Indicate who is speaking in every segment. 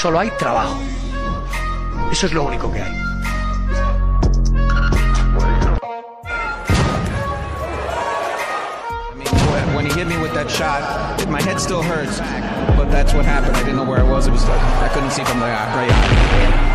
Speaker 1: solo hay trabajo. Eso es lo único que hay.
Speaker 2: when he hit me with that shot, my head still hurts, but that's what happened. I didn't know where I was. It was I couldn't see from the right eye.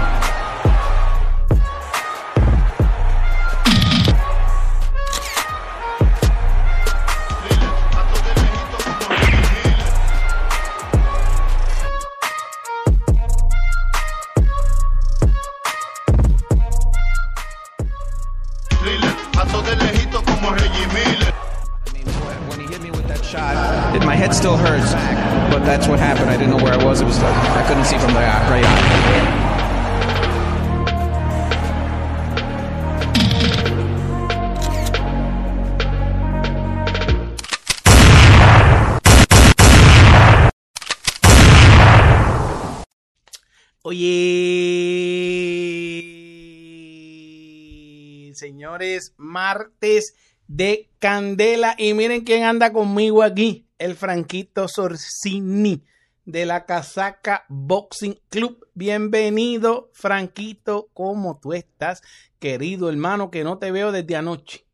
Speaker 3: Martes de Candela. Y miren quién anda conmigo aquí, el Franquito Sorcini de la Casaca Boxing Club. Bienvenido, Franquito. ¿Cómo tú estás, querido hermano, que no te veo desde anoche?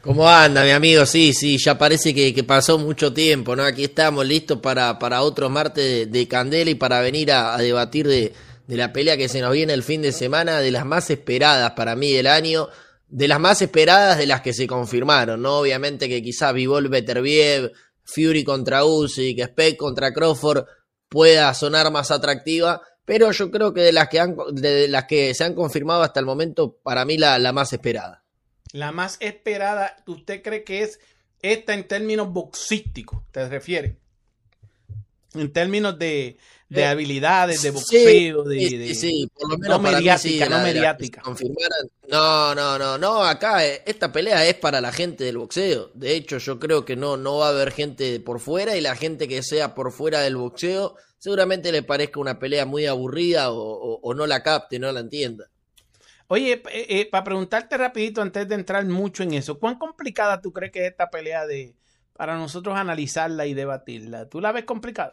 Speaker 4: ¿Cómo anda, mi amigo? Sí, sí, ya parece que, pasó mucho tiempo, ¿no? Aquí estamos listos para, para otro martes de, Candela y para venir a, debatir de, de, la pelea que se nos viene el fin de semana, de las más esperadas para mí del año, de las más esperadas de las que se confirmaron, ¿no? Obviamente que quizás Vivol Beterbiev, Fury contra Usyk, Speck contra Crawford pueda sonar más atractiva, pero yo creo que de las que, han, de las que se han confirmado hasta el momento, para mí la, la más esperada
Speaker 3: la más esperada, ¿usted cree que es esta en términos boxísticos? ¿Te refiere? En términos de, de habilidades, de boxeo, de,
Speaker 4: sí, por lo menos
Speaker 3: no mediática, no mediática.
Speaker 4: No, no, no, no, acá eh, esta pelea es para la gente del boxeo. De hecho, yo creo que no, no va a haber gente por fuera y la gente que sea por fuera del boxeo seguramente le parezca una pelea muy aburrida o no la capte, no la entienda.
Speaker 3: Oye, eh, eh, para preguntarte rapidito antes de entrar mucho en eso, ¿cuán complicada tú crees que es esta pelea de para nosotros analizarla y debatirla? ¿Tú la ves complicada?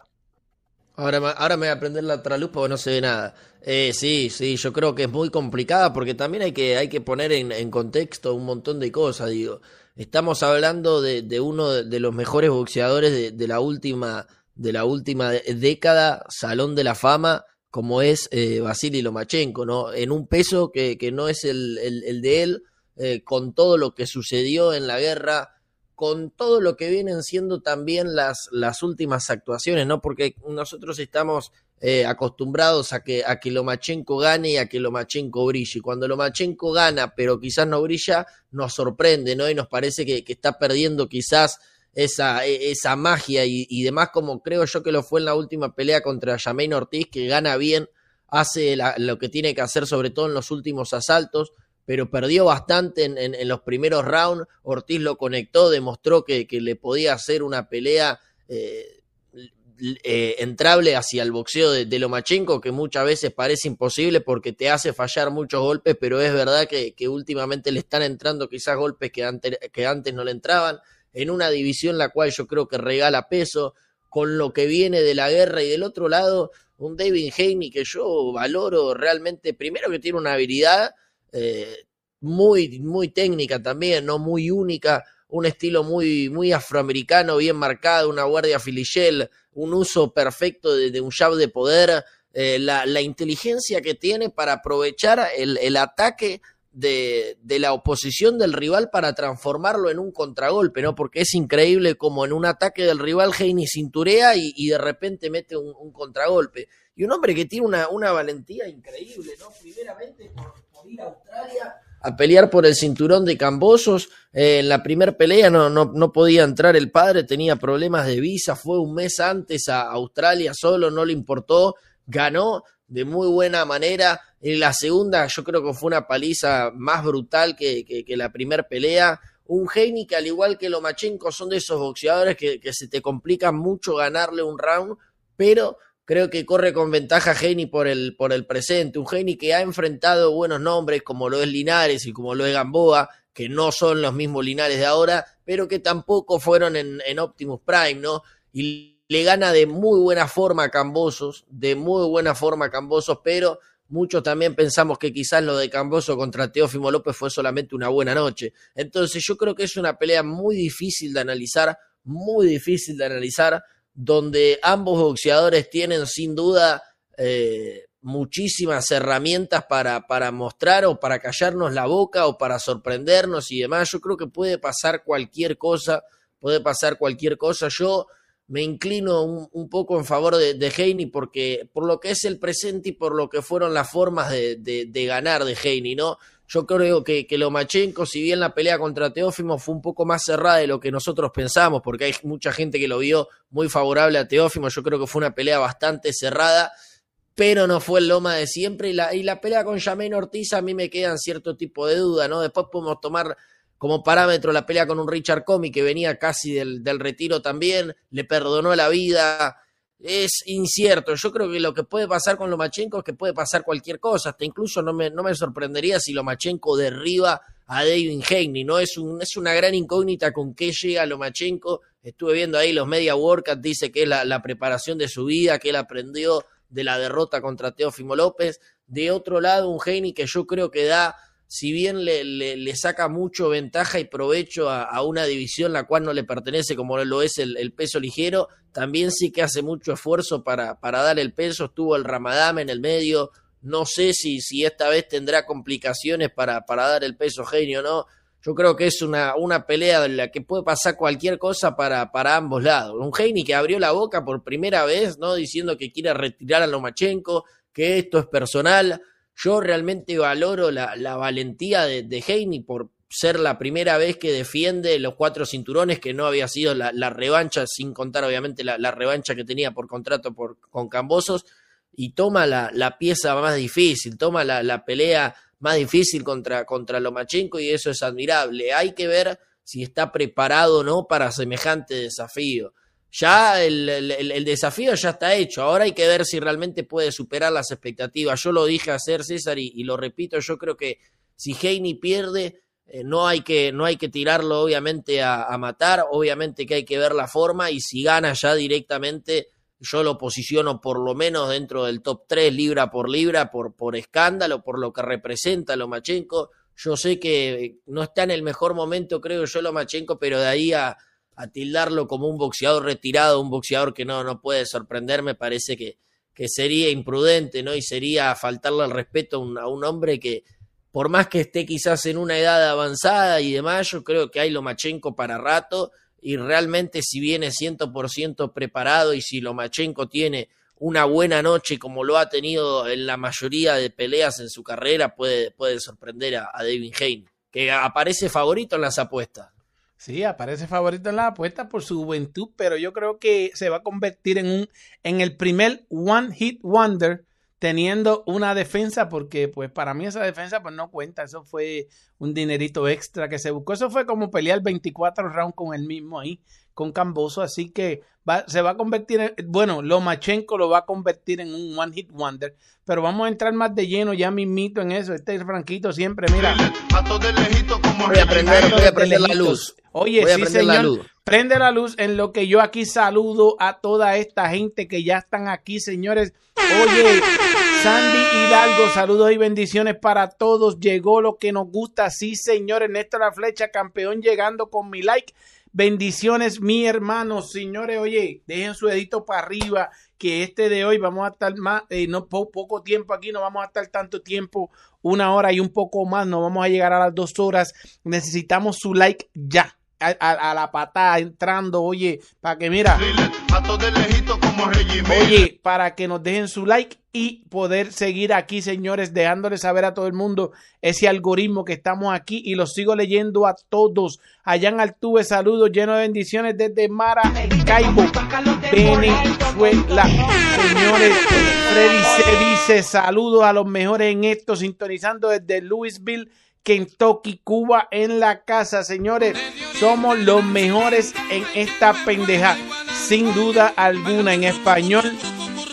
Speaker 4: Ahora, ahora me voy a prender la luz porque no se ve nada. Eh, sí, sí, yo creo que es muy complicada porque también hay que, hay que poner en, contexto un montón de cosas, digo. Estamos hablando de, uno de, los mejores boxeadores de, la última, de la última década, Salón de la Fama, como es eh, Vasily Lomachenko, ¿no? En un peso que, que no es el, el, de él, eh, con todo lo que sucedió en la guerra, con todo lo que vienen siendo también las, las últimas actuaciones, ¿no? Porque nosotros estamos eh, acostumbrados a que, a que Lomachenko gane y a que Lomachenko brille. Cuando Lomachenko gana, pero quizás no brilla, nos sorprende, ¿no? Y nos parece que, que está perdiendo quizás esa, e, esa magia y, demás, como creo yo que lo fue en la última pelea contra Jamaine Ortiz, que gana bien, hace lo que tiene que hacer, sobre todo en los últimos asaltos, pero perdió bastante en, los primeros rounds. Ortiz lo conectó, demostró que, le podía hacer una pelea eh, eh, entrable hacia el boxeo de, Lomachenko, que muchas veces parece imposible porque te hace fallar muchos golpes, pero es verdad que, últimamente le están entrando quizás golpes que que antes no le entraban en una división la cual yo creo que regala peso con lo que viene de la guerra y del otro lado un David Haney que yo valoro realmente, primero que tiene una habilidad eh, muy, muy técnica también, no muy única, un estilo muy, muy afroamericano, bien marcado, una guardia filichel, un uso perfecto de, un jab de poder, eh, la, la, inteligencia que tiene para aprovechar el, el ataque de, de, la oposición del rival para transformarlo en un contragolpe, ¿no? Porque es increíble como en un ataque del rival Heini cinturea y, de repente mete un, contragolpe. Y un hombre que tiene una, una valentía increíble, ¿no? Primeramente ir a Australia a pelear por el cinturón de Cambosos. Eh, en la primera pelea no, no, no, podía entrar el padre, tenía problemas de visa, fue un mes antes a Australia solo, no le importó, ganó de muy buena manera en la segunda yo creo que fue una paliza más brutal que, que, la primera pelea. Un Heini que al igual que Lomachenko son de esos boxeadores que, que, se te complica mucho ganarle un round, pero creo que corre con ventaja Heini por el, por el presente. Un Heini que ha enfrentado buenos nombres como lo es Linares y como lo es Gamboa, que no son los mismos Linares de ahora, pero que tampoco fueron en, en Optimus Prime, ¿no? Y le gana de muy buena forma a Cambosos, de muy buena forma a Cambosos, pero muchos también pensamos que quizás lo de Camboso contra Teófimo López fue solamente una buena noche. Entonces yo creo que es una pelea muy difícil de analizar, muy difícil de analizar, donde ambos boxeadores tienen sin duda eh, muchísimas herramientas para, para mostrar o para callarnos la boca o para sorprendernos y demás. Yo creo que puede pasar cualquier cosa, puede pasar cualquier cosa. Yo me inclino un, poco en favor de, de Heine porque por lo que es el presente y por lo que fueron las formas de, de, ganar de Heine, ¿no? Yo creo que, que Lomachenko, si bien la pelea contra Teófimo fue un poco más cerrada de lo que nosotros pensamos, porque hay mucha gente que lo vio muy favorable a Teófimo, yo creo que fue una pelea bastante cerrada, pero no fue el Loma de siempre. Y la, y la pelea con Jamein Ortiz a mí me quedan cierto tipo de duda, ¿no? Después podemos tomar como parámetro la pelea con un Richard Comey que venía casi del, retiro también, le perdonó la vida. Es incierto. Yo creo que lo que puede pasar con Lomachenko es que puede pasar cualquier cosa. Hasta incluso no me, no me sorprendería si Lomachenko derriba a David Haney. ¿no? Es, un, es una gran incógnita con qué llega Lomachenko. Estuve viendo ahí los media workouts, dice que es la, la preparación de su vida, que él aprendió de la derrota contra Teófimo López. De otro lado, un Haney que yo creo que da si bien le, saca mucho ventaja y provecho a, una división la cual no le pertenece como lo es el, peso ligero, también sí que hace mucho esfuerzo para, para dar el peso, estuvo el Ramadán en el medio, no sé si, si esta vez tendrá complicaciones para, para dar el peso genio o no, yo creo que es una, una pelea en la que puede pasar cualquier cosa para, para ambos lados. Un Heini que abrió la boca por primera vez, ¿no? Diciendo que quiere retirar a Lomachenko, que esto es personal. Yo realmente valoro la, valentía de, de por ser la primera vez que defiende los cuatro cinturones, que no había sido la, revancha, sin contar obviamente la, revancha que tenía por contrato por, con Cambosos, y toma la, pieza más difícil, toma la, la pelea más difícil contra, contra Lomachenko y eso es admirable. Hay que ver si está preparado o no para semejante desafío ya el, el, desafío ya está hecho. Ahora hay que ver si realmente puede superar las expectativas. Yo lo dije hacer César y, lo repito, yo creo que si Heini pierde, eh, no, hay que, no hay que tirarlo obviamente a, a, matar, obviamente que hay que ver la forma y si gana ya directamente, yo lo posiciono por lo menos dentro del top 3 libra por libra, por, por escándalo, por lo que representa Lomachenko. Yo sé que no está en el mejor momento, creo yo, Lomachenko, pero de ahí a a tildarlo como un boxeador retirado, un boxeador que no, no puede sorprender, me parece que, que sería imprudente, ¿no? Y sería faltarle al respeto a un, a un, hombre que, por más que esté quizás en una edad avanzada y demás, yo creo que hay Lomachenko para rato y realmente si viene 100% preparado y si Lomachenko tiene una buena noche como lo ha tenido en la mayoría de peleas en su carrera, puede, puede sorprender a, a David Hayne, que aparece favorito en las apuestas.
Speaker 3: Sí, aparece favorito en la apuesta por su juventud, pero yo creo que se va a convertir en un en el primer one hit wonder teniendo una defensa porque pues para mí esa defensa pues no cuenta, eso fue un dinerito extra que se buscó, eso fue como pelear 24 rounds con el mismo ahí, con Camboso, así que va, se va a convertir en, bueno, Lomachenko lo va a convertir en un one hit wonder, pero vamos a entrar más de lleno ya mismito en eso, este Franquito siempre, mira.
Speaker 4: Voy a prender, voy a prender la luz.
Speaker 3: Oye, sí, señor. Prende la luz en lo que yo aquí saludo a toda esta gente que ya están aquí, señores. Oye, Sandy Hidalgo, saludos y bendiciones para todos. Llegó lo que nos gusta, sí, señores. Néstor La Flecha, campeón, llegando con mi like. Bendiciones, mi hermano, señores. Oye, dejen su dedito para arriba, que este de hoy vamos a estar más, eh, no poco tiempo aquí, no vamos a estar tanto tiempo, una hora y un poco más, no vamos a llegar a las dos horas. Necesitamos su like ya a, la patada entrando, oye, para que mira, oye, para que nos dejen su like y poder seguir aquí, señores, dejándole saber a todo el mundo ese algoritmo que estamos aquí y lo sigo leyendo a todos. Allá en Altuve, saludos llenos de bendiciones desde Maracaibo, Venezuela. Señores, Freddy se dice saludos a los mejores en esto, sintonizando desde Louisville. Kentucky, Cuba en la casa, señores. Somos los mejores en esta pendeja. Sin duda alguna, en español,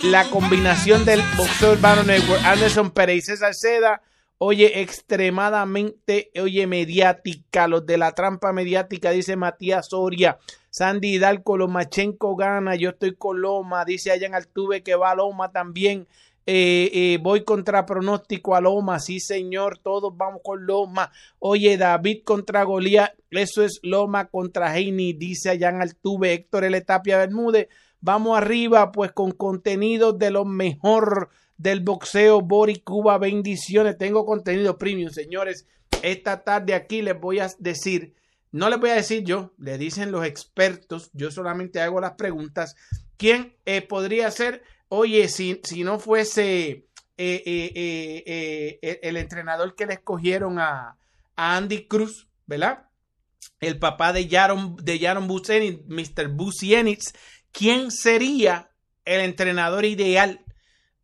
Speaker 3: la combinación del boxeo urbano network, Anderson Pérez y César Seda, oye, extremadamente, oye, mediática. Los de la trampa mediática, dice Matías Soria. Sandy Hidalgo, Lomachenko gana, yo estoy con Loma, dice en Altuve que va Loma también. Eh, eh, voy contra pronóstico a Loma, sí señor, todos vamos con Loma. Oye, David contra Golía, eso es Loma contra Heini, dice allá en Altuve, Héctor L. Tapia Bermúdez. Vamos arriba, pues con contenido de lo mejor del boxeo, Bori Cuba, bendiciones. Tengo contenido premium, señores. Esta tarde aquí les voy a decir, no les voy a decir yo, le dicen los expertos, yo solamente hago las preguntas. ¿Quién eh, podría ser Oye, si, si no fuese eh, eh, eh, el entrenador que le escogieron a, Andy Cruz, ¿verdad? El papá de Jaron, de Jaron Mr. Busienitz, ¿quién sería el entrenador ideal?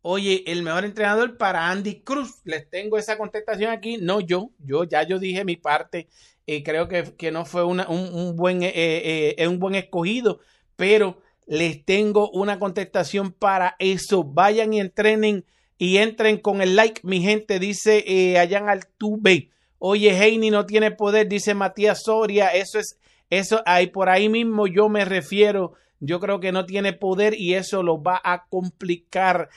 Speaker 3: Oye, el mejor entrenador para Andy Cruz. Les tengo esa contestación aquí. No yo, yo ya yo dije mi parte. creo que, no fue un, un, un buen escogido, pero les tengo una contestación para eso. Vayan y entrenen y entren con el like, mi gente, dice eh, allá en Altuve. Oye, Heini no tiene poder, dice Matías Soria. Eso es, eso, ahí por ahí mismo yo me refiero. Yo creo que no tiene poder y eso lo va a complicar.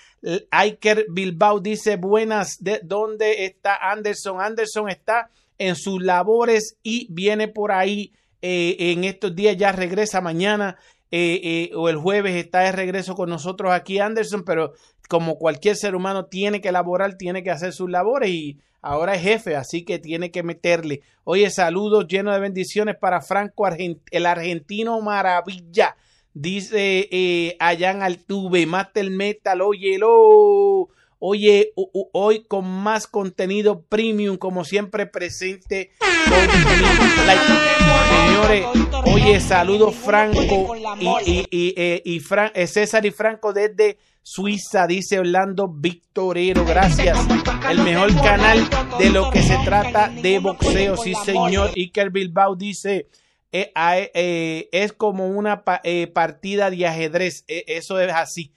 Speaker 3: Iker Bilbao dice buenas. ¿De dónde está Anderson? Anderson está en sus labores y viene por ahí eh, en estos días. Ya regresa mañana eh, eh, o el jueves está de regreso con nosotros aquí Anderson, pero como cualquier ser humano tiene que elaborar, tiene que hacer sus labores y ahora es jefe, así que tiene que meterle. Oye, saludos llenos de bendiciones para Franco, el argentino maravilla. Dice eh, allá en Altuve, Master Metal, óyelo. Oye, hoy con más contenido premium, como siempre presente. Señores, oye, saludos Franco y, y, eh, eh, César y Franco desde Suiza, dice Orlando Victorero. Gracias. El mejor canal de lo que se trata de boxeo, sí señor. Iker Bilbao dice, eh, es como una partida de ajedrez. eso es así.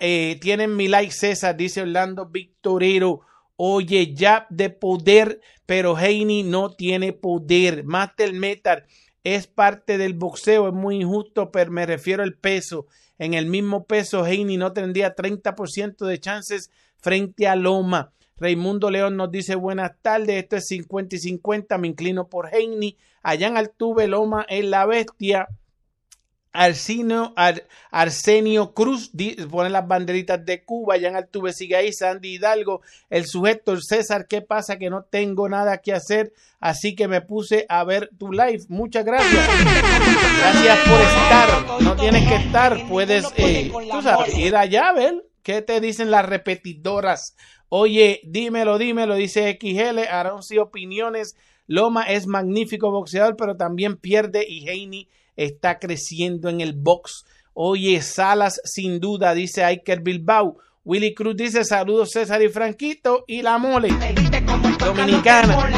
Speaker 3: Eh, tienen mi like César, dice Orlando Victorero. Oye, ya de poder, pero Heini no tiene poder. Master Metal es parte del boxeo, es muy injusto, pero me refiero al peso. En el mismo peso, Heini no tendría 30% de chances frente a Loma. Raimundo León nos dice buenas tardes, esto es 50 y 50, me inclino por Heini. Allá en Altuve, Loma es la bestia. Arsenio, Arsenio Cruz pone las banderitas de Cuba, Jan Altuve sigue ahí, Sandy Hidalgo, el sujeto, el César, ¿qué pasa? Que no tengo nada que hacer, así que me puse a ver tu live. Muchas gracias. Gracias por estar. No tienes que estar, puedes eh, ir allá a ver qué te dicen las repetidoras. Oye, dímelo, dímelo, dice XL, Aronci Opiniones. Loma es magnífico boxeador, pero también pierde y Heini está creciendo en el box. Oye, Salas sin duda, dice Iker Bilbao. Willy Cruz dice saludos César y Franquito y la mole dominicana.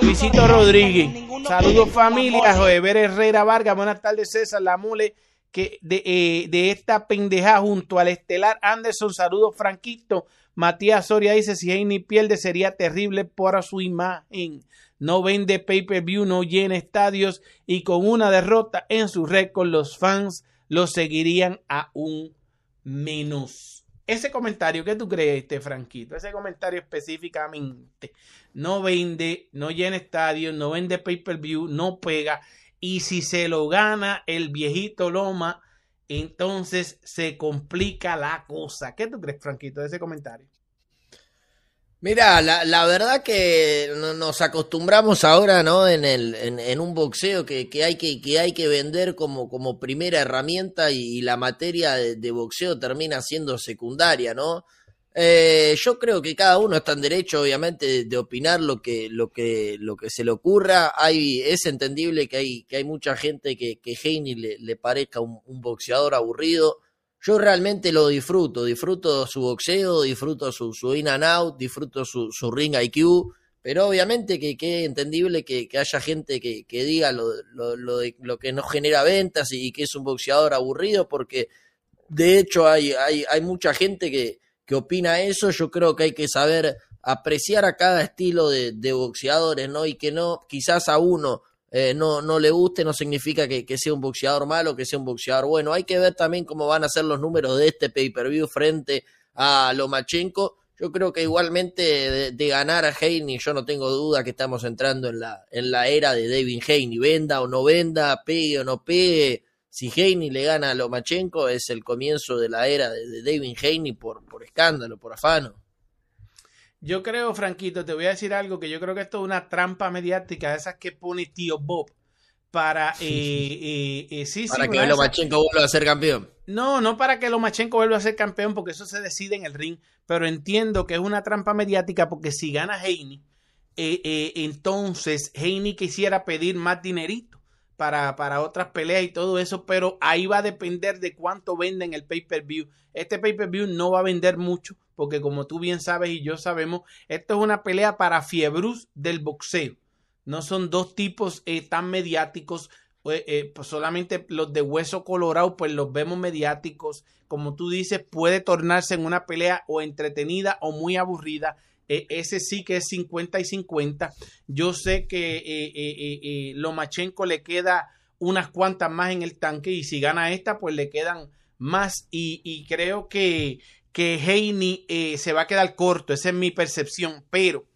Speaker 3: Luisito Rodríguez. Saludos familia. Joever Herrera Vargas. Buenas tardes César, la mole que de, eh, de esta pendeja junto al estelar Anderson. Saludos Franquito. Matías Soria dice si Heini pierde sería terrible para su imagen no vende pay-per-view, no llena estadios y con una derrota en su récord los fans lo seguirían aún menos. Ese comentario, ¿qué tú crees, este Franquito? Ese comentario específicamente no vende, no llena estadios, no vende pay-per-view, no pega. Y si se lo gana el viejito Loma, entonces se complica la cosa. ¿Qué tú crees, Franquito, de ese comentario?
Speaker 4: Mira, la, la, verdad que nos acostumbramos ahora, ¿no? En, el, en, un boxeo que, que, hay que, que hay que vender como, como primera herramienta y, la materia de, boxeo termina siendo secundaria, ¿no? Eh, yo creo que cada uno está en derecho, obviamente, de, opinar lo que, lo que, lo que se le ocurra. Hay, es entendible que hay, que hay mucha gente que, que Heine le, le parezca un boxeador aburrido yo realmente lo disfruto, disfruto su boxeo, disfruto su, in and out, disfruto su, su ring IQ, pero obviamente que, que es entendible que, haya gente que, que diga lo, lo, lo, de, lo que no genera ventas y, que es un boxeador aburrido, porque de hecho hay, hay, hay mucha gente que, que opina eso, yo creo que hay que saber apreciar a cada estilo de, de boxeadores, ¿no? Y que no, quizás a uno eh, no, no le guste, no significa que, que, sea un boxeador malo, que sea un boxeador bueno. Hay que ver también cómo van a ser los números de este pay-per-view frente a Lomachenko. Yo creo que igualmente de, ganar a Haney, yo no tengo duda que estamos entrando en la, en la era de David Haney. Venda o no venda, pegue o no pegue. Si Haney le gana a Lomachenko, es el comienzo de la era de, de David Haney por, por escándalo, por afano.
Speaker 3: Yo creo, Franquito, te voy a decir algo que yo creo que esto es una trampa mediática de esas que pone tío Bob para eh, eh, eh, sí,
Speaker 4: para
Speaker 3: sí,
Speaker 4: que Lomachenko vuelva a ser campeón.
Speaker 3: No, no para que Lomachenko vuelva a ser campeón, porque eso se decide en el ring, pero entiendo que es una trampa mediática porque si gana Heine, entonces Heine quisiera pedir más dinerito para, para otras peleas y todo eso, pero ahí va a depender de cuánto venden el pay-per-view. Este pay-per-view no va a vender mucho, porque como tú bien sabes y yo sabemos, esto es una pelea para fiebrus del boxeo. No son dos tipos eh, tan mediáticos, eh, eh, pues solamente los de hueso colorado, pues los vemos mediáticos. Como tú dices, puede tornarse en una pelea o entretenida o muy aburrida. ese sí que es 50 y 50. Yo sé que Lomachenko le queda unas cuantas más en el tanque y si gana esta, pues le quedan más. Y creo que, que Heine eh, se va a quedar corto, esa es mi percepción, pero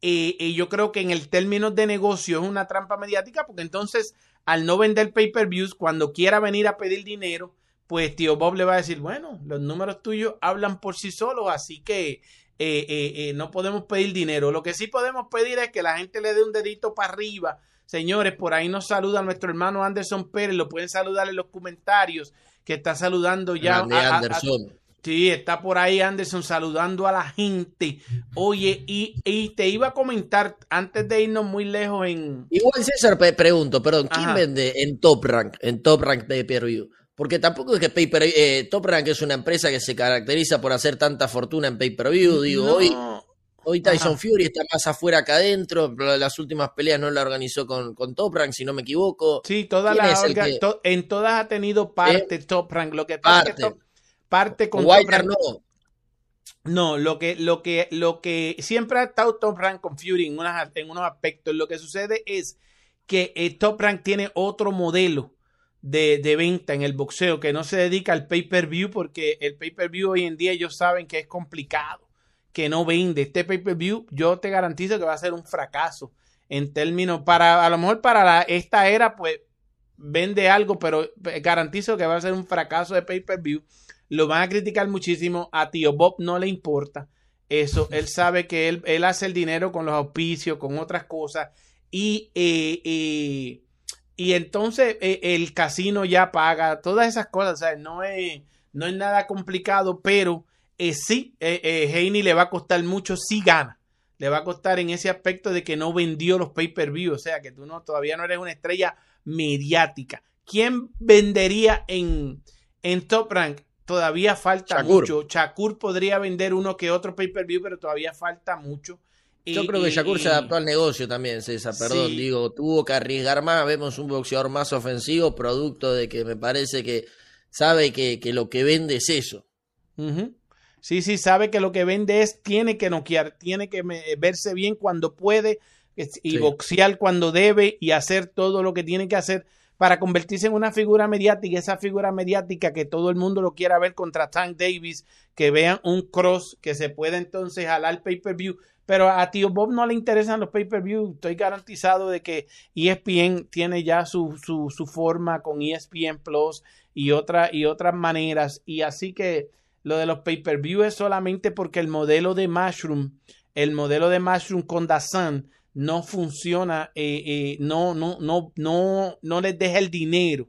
Speaker 3: eh, eh, yo creo que en el término de negocio es una trampa mediática porque entonces al no vender pay-per-views, cuando quiera venir a pedir dinero, pues tío Bob le va a decir, bueno, los números tuyos hablan por sí solos, así que no podemos pedir dinero. Lo que sí podemos pedir es que la gente le dé un dedito para arriba. Señores, por ahí nos saluda nuestro hermano Anderson Pérez, lo pueden saludar en los comentarios, que está saludando ya
Speaker 4: a.
Speaker 3: Sí, está por ahí Anderson saludando a la gente. Oye, y, y, te iba a comentar antes de irnos muy lejos en.
Speaker 4: Igual César pregunto, perdón, ¿quién Ajá. vende en Top Rank, en Top Rank Pay Per View? Porque tampoco es que Pay -per, eh, Top Rank es una empresa que se caracteriza por hacer tanta fortuna en Pay Per View. Digo, no. hoy, hoy Tyson Ajá. Fury está más afuera que adentro. Las últimas peleas no la organizó con, con Top Rank, si no me equivoco.
Speaker 3: Sí, toda la orga, que... to, en todas ha tenido parte ¿Eh? Top Rank. Lo que pasa es que Top, parte con.
Speaker 4: No.
Speaker 3: No, lo que, lo que, lo que siempre ha estado Top Rank con Fury en, unas, en unos aspectos. Lo que sucede es que eh, Top Rank tiene otro modelo de, de, venta en el boxeo que no se dedica al pay-per-view porque el pay-per-view hoy en día ellos saben que es complicado, que no vende. Este pay-per-view yo te garantizo que va a ser un fracaso en términos para, a lo mejor para la, esta era pues vende algo, pero garantizo que va a ser un fracaso de pay-per-view lo van a criticar muchísimo. A tío Bob no le importa eso. Él sabe que él, él hace el dinero con los auspicios, con otras cosas. Y, eh, eh, y entonces eh, el casino ya paga todas esas cosas. Sea, no, es, no es nada complicado, pero sí, Heine le va a costar mucho si gana. Le va a costar en ese aspecto de que no vendió los pay-per-view. O sea, que tú no, todavía no eres una estrella mediática. ¿Quién vendería en, en Top Rank? Todavía falta
Speaker 4: Shakur.
Speaker 3: mucho. Shakur podría vender uno que otro pay-per-view, pero todavía falta mucho.
Speaker 4: Yo creo que Shakur se adaptó al negocio también, César, perdón, sí. digo, tuvo que arriesgar más, vemos un boxeador más ofensivo, producto de que me parece que sabe que, que lo que vende es eso.
Speaker 3: Uh -huh. Sí, sí, sabe que lo que vende es, tiene que noquear, tiene que verse bien cuando puede y sí. boxear cuando debe y hacer todo lo que tiene que hacer para convertirse en una figura mediática, esa figura mediática que todo el mundo lo quiera ver contra Tank Davis, que vean un cross que se pueda entonces jalar pay-per-view. Pero a tío Bob no le interesan los pay-per-view. Estoy garantizado de que ESPN tiene ya su, su, forma con ESPN Plus y, otra, y otras maneras. Y así que lo de los pay-per-view es solamente porque el modelo de Mushroom, el modelo de Mushroom con Dazan, no funciona, eh, eh, no, no, no, no, no les deja el dinero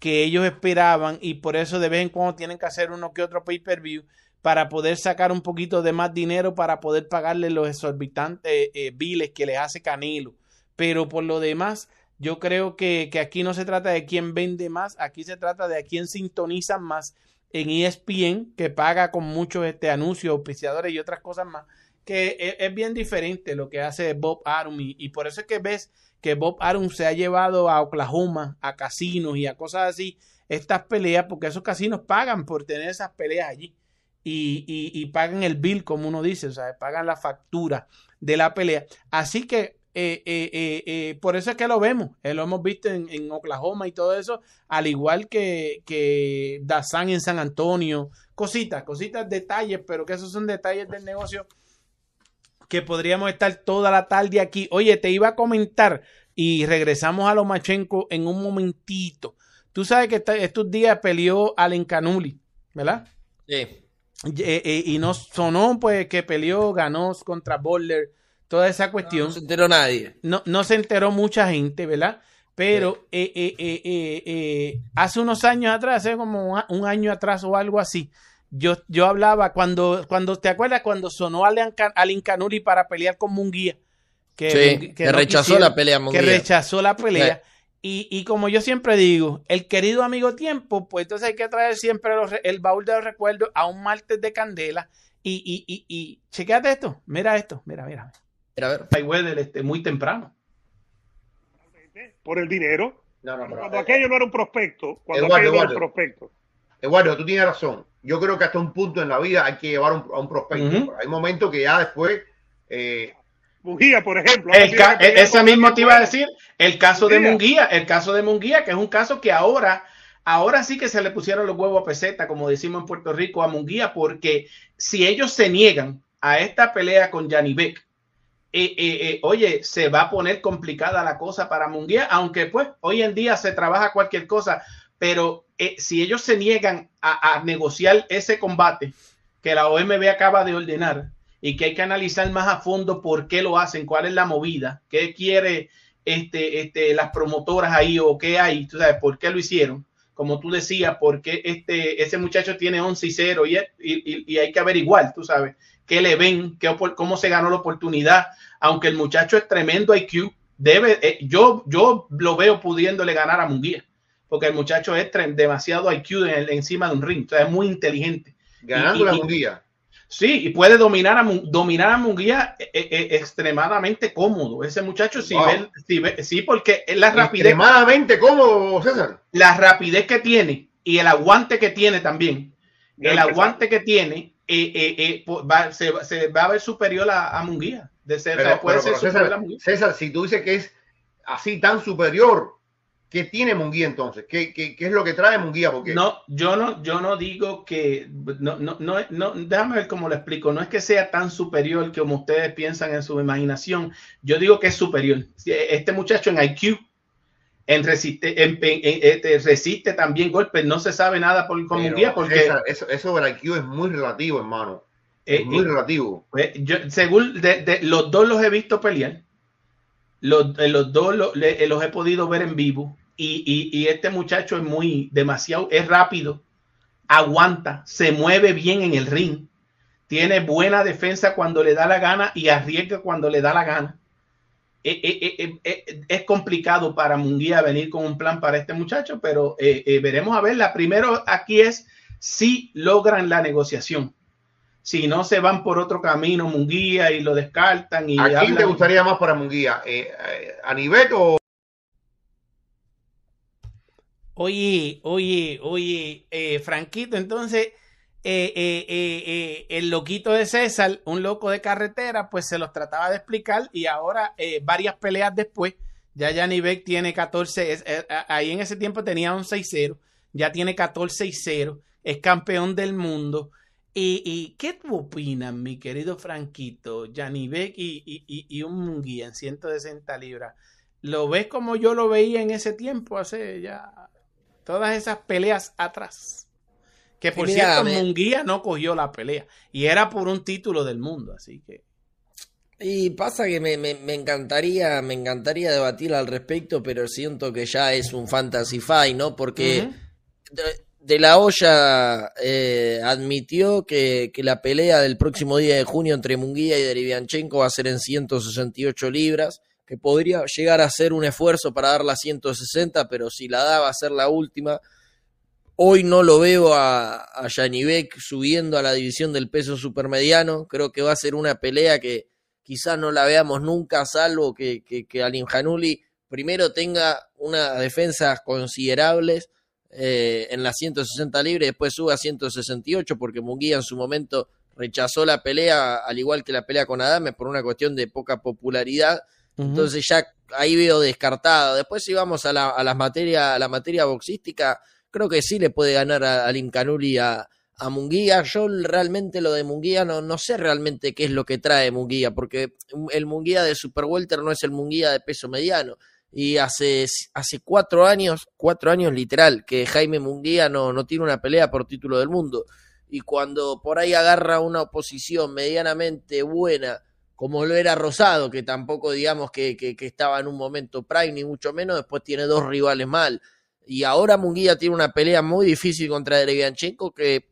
Speaker 3: que ellos esperaban y por eso de vez en cuando tienen que hacer uno que otro pay-per-view para poder sacar un poquito de más dinero para poder pagarle los exorbitantes eh, eh, biles que les hace Canelo. Pero por lo demás, yo creo que, que, aquí no se trata de quién vende más, aquí se trata de a quién sintoniza más en ESPN, que paga con muchos este, anuncios, auspiciadores y otras cosas más que es, es, bien diferente lo que hace Bob Arum y, por eso es que ves que Bob Arum se ha llevado a Oklahoma, a casinos y a cosas así, estas peleas, porque esos casinos pagan por tener esas peleas allí y, y, pagan el bill, como uno dice, o sea, pagan la factura de la pelea. Así que eh, eh, eh, por eso es que lo vemos, lo hemos visto en, en Oklahoma y todo eso, al igual que, que Dazan en San Antonio, cositas, cositas, detalles, pero que esos son detalles del negocio que podríamos estar toda la tarde aquí. Oye, te iba a comentar y regresamos a Lomachenko en un momentito. Tú sabes que estos días peleó Allen Canuli, ¿verdad?
Speaker 4: Sí.
Speaker 3: Y, eh, y nos sonó pues que peleó, ganó contra Butler, toda esa cuestión
Speaker 4: No se enteró nadie.
Speaker 3: no, no se enteró mucha gente, ¿verdad? Pero eh, eh, eh, eh, eh, hace unos años atrás, hace como un año atrás o algo así, yo, yo hablaba cuando, cuando, ¿te acuerdas cuando sonó Alin Alin Canuli para pelear con Munguía? Que,
Speaker 4: Sí,
Speaker 3: Munguía-
Speaker 4: que rechazó
Speaker 3: quisieron-
Speaker 4: la pelea
Speaker 3: Que
Speaker 4: Munguía.
Speaker 3: rechazó la pelea. Y, y como yo siempre digo, el querido amigo tiempo, pues entonces hay que traer siempre los el baúl de los recuerdos a un martes de candela. Y, y, y, y chequéate esto, mira esto, mira, mira.
Speaker 4: Mira, a ver.
Speaker 3: Mayweather este, muy temprano.
Speaker 5: por el dinero.
Speaker 6: No, no, pero,
Speaker 5: Cuando
Speaker 6: eh,
Speaker 5: aquello no era un prospecto, cuando
Speaker 6: Eduardo,
Speaker 5: aquello no era un
Speaker 6: Eduardo.
Speaker 5: prospecto.
Speaker 6: Eduardo, tú tienes razón. Yo creo que hasta un punto en la vida hay que llevar un- a un prospecto. Hay momentos que ya después. eh,
Speaker 5: Bujía, por ejemplo.
Speaker 3: El
Speaker 5: pelear
Speaker 3: ese mismo te iba a decir, el caso de
Speaker 5: Munguía.
Speaker 3: Munguía, el caso de Munguía, que es un caso que ahora, ahora sí que se le pusieron los huevos a peseta, como decimos en Puerto Rico, a Munguía, porque si ellos se niegan a esta pelea con Janibek, eh, eh, eh, oye, se va a poner complicada la cosa para Munguía, aunque pues hoy en día se trabaja cualquier cosa, pero eh, si ellos se niegan a, negociar ese combate que la OMB acaba de ordenar y que hay que analizar más a fondo por qué lo hacen, cuál es la movida, qué quiere este, este, las promotoras ahí o qué hay, tú sabes, por qué lo hicieron. Como tú decías, porque este, ese muchacho tiene 11 y 0 y, y, y hay que averiguar, tú sabes, qué le ven, qué, cómo se ganó la oportunidad. Aunque el muchacho es tremendo IQ, debe, eh, yo, yo lo veo pudiéndole ganar a Munguía, porque el muchacho es demasiado IQ en encima de un ring, o sea, es muy inteligente.
Speaker 6: ganando
Speaker 3: Y-
Speaker 6: la munguía.
Speaker 3: Sí, y puede dominar a, dominar a Munguía eh, eh, extremadamente cómodo. Ese muchacho, si
Speaker 6: Wow.
Speaker 3: ve, si ve- sí, porque es la rapidez,
Speaker 6: Extremadamente cómodo, César.
Speaker 3: la rapidez que tiene y el aguante que tiene también. El aguante que tiene eh, eh, eh, va, se, se va a ver superior a, a Munguía. De ser,
Speaker 6: Pero,
Speaker 3: puede
Speaker 6: pero-
Speaker 3: ser superior a Munguía.
Speaker 6: César, si tú dices que es así tan superior, ¿qué tiene Munguía entonces? ¿Qué, qué, qué es lo que trae Munguía? Porque
Speaker 3: No, yo no, yo no digo que, no, no, no, no, déjame ver cómo lo explico, no es que sea tan superior como ustedes piensan en su imaginación, yo digo que es superior. Este muchacho en IQ, en resiste, en, en- en- este, resiste también golpes, no se sabe nada por, con
Speaker 6: pero,
Speaker 3: Munguía porque
Speaker 6: César, eso, eso del IQ es muy relativo, hermano.
Speaker 3: eh,
Speaker 6: Es muy
Speaker 3: eh,
Speaker 6: relativo.
Speaker 3: pues, yo, según de, de- los dos los he visto pelear, los, eh, los dos lo- le- eh, los he podido ver en vivo y, y- y este muchacho es muy demasiado, es rápido, aguanta, se mueve bien en el ring, tiene buena defensa cuando le da la gana y arriesga cuando le da la gana. Eh, eh, eh, es complicado para Munguía venir con un plan para este muchacho, pero veremos a ver. La primero aquí es si logran la negociación. Si no se van por otro camino, Munguía, y lo descartan. Y
Speaker 6: ¿A quién te gustaría más para Munguía? ¿A nivel o
Speaker 3: Oye, oye, oye, eh, Franquito, entonces eh, eh, eh, el loquito de César, un loco de carretera, pues se los trataba de explicar y ahora varias peleas después, ya Yanni Beck tiene 14, es- eh, ahí en ese tiempo tenía un 6-0, ya tiene 14 y 0, es campeón del mundo. ¿Y, y qué tú opinas, mi querido Franquito, Yanni Beck y, y, y, y un Munguía en 160 libras? ¿Lo ves como yo lo veía en ese tiempo, hace ya todas esas peleas atrás? Que por
Speaker 4: mira,
Speaker 3: cierto,
Speaker 4: me-
Speaker 3: Munguía no cogió la pelea y era por un título del mundo, así que
Speaker 4: Y pasa que me, me- me encantaría, me encantaría debatir al respecto, pero siento que ya es un fantasy fight, ¿no? Porque de la olla eh, admitió que, que la pelea del próximo día de junio entre Munguía y Derivianchenko va a ser en 168 libras, que podría llegar a ser un esfuerzo para dar la 160, pero si la da va a ser la última. Hoy no lo veo a, a subiendo a la división del peso supermediano. Creo que va a ser una pelea que quizás no la veamos nunca, salvo que, que, que primero tenga unas defensas considerables eh, en las 160 libres, después sube a 168, porque Munguía en su momento rechazó la pelea, al igual que la pelea con Adame, por una cuestión de poca popularidad. Entonces ya ahí veo descartado. Después si vamos a la, las materia, a la materia boxística, creo que sí le puede ganar a, a Limcanuli a, a Munguía. Yo realmente lo de Munguía no, no sé realmente qué es lo que trae Munguía, porque el Munguía de Super Welter no es el Munguía de peso mediano. Y hace, hace cuatro años, cuatro años literal, que Jaime Munguía no, no tiene una pelea por título del mundo. Y cuando por ahí agarra una oposición medianamente buena, como lo era Rosado, que tampoco digamos que, estaba en un momento prime, ni mucho menos, después tiene dos rivales mal. Y ahora Munguía tiene una pelea muy difícil contra Derevianchenko que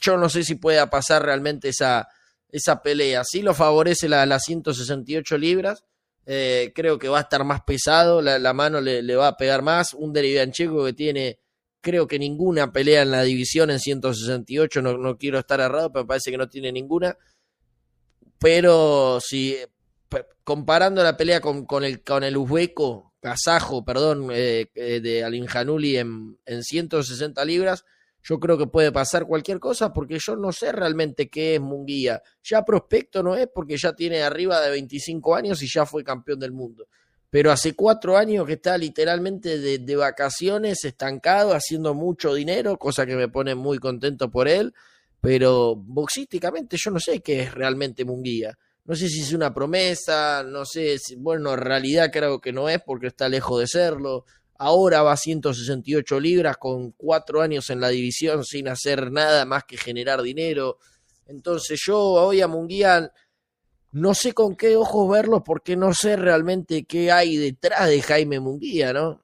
Speaker 4: yo no sé si pueda pasar realmente esa, esa pelea. Sí lo favorece las la 168 libras. Eh, creo que va a estar más pesado, la, mano le, va a pegar más. Un Deriviancheco que tiene, creo que ninguna pelea en la división en 168. No, no quiero estar errado, pero parece que no tiene ninguna. Pero si comparando la pelea con, con el, con el uzbeco, kazajo, perdón, eh, de Alin Januli en, en 160 libras, yo creo que puede pasar cualquier cosa porque yo no sé realmente qué es Munguía. Ya prospecto no es porque ya tiene arriba de 25 años y ya fue campeón del mundo. Pero hace cuatro años que está literalmente de, de vacaciones, estancado, haciendo mucho dinero, cosa que me pone muy contento por él. Pero boxísticamente yo no sé qué es realmente Munguía. No sé si es una promesa, no sé si, bueno, en realidad creo que no es porque está lejos de serlo ahora va a 168 libras con cuatro años en la división sin hacer nada más que generar dinero. Entonces yo hoy a Munguía no sé con qué ojos verlo porque no sé realmente qué hay detrás de Jaime Munguía, ¿no?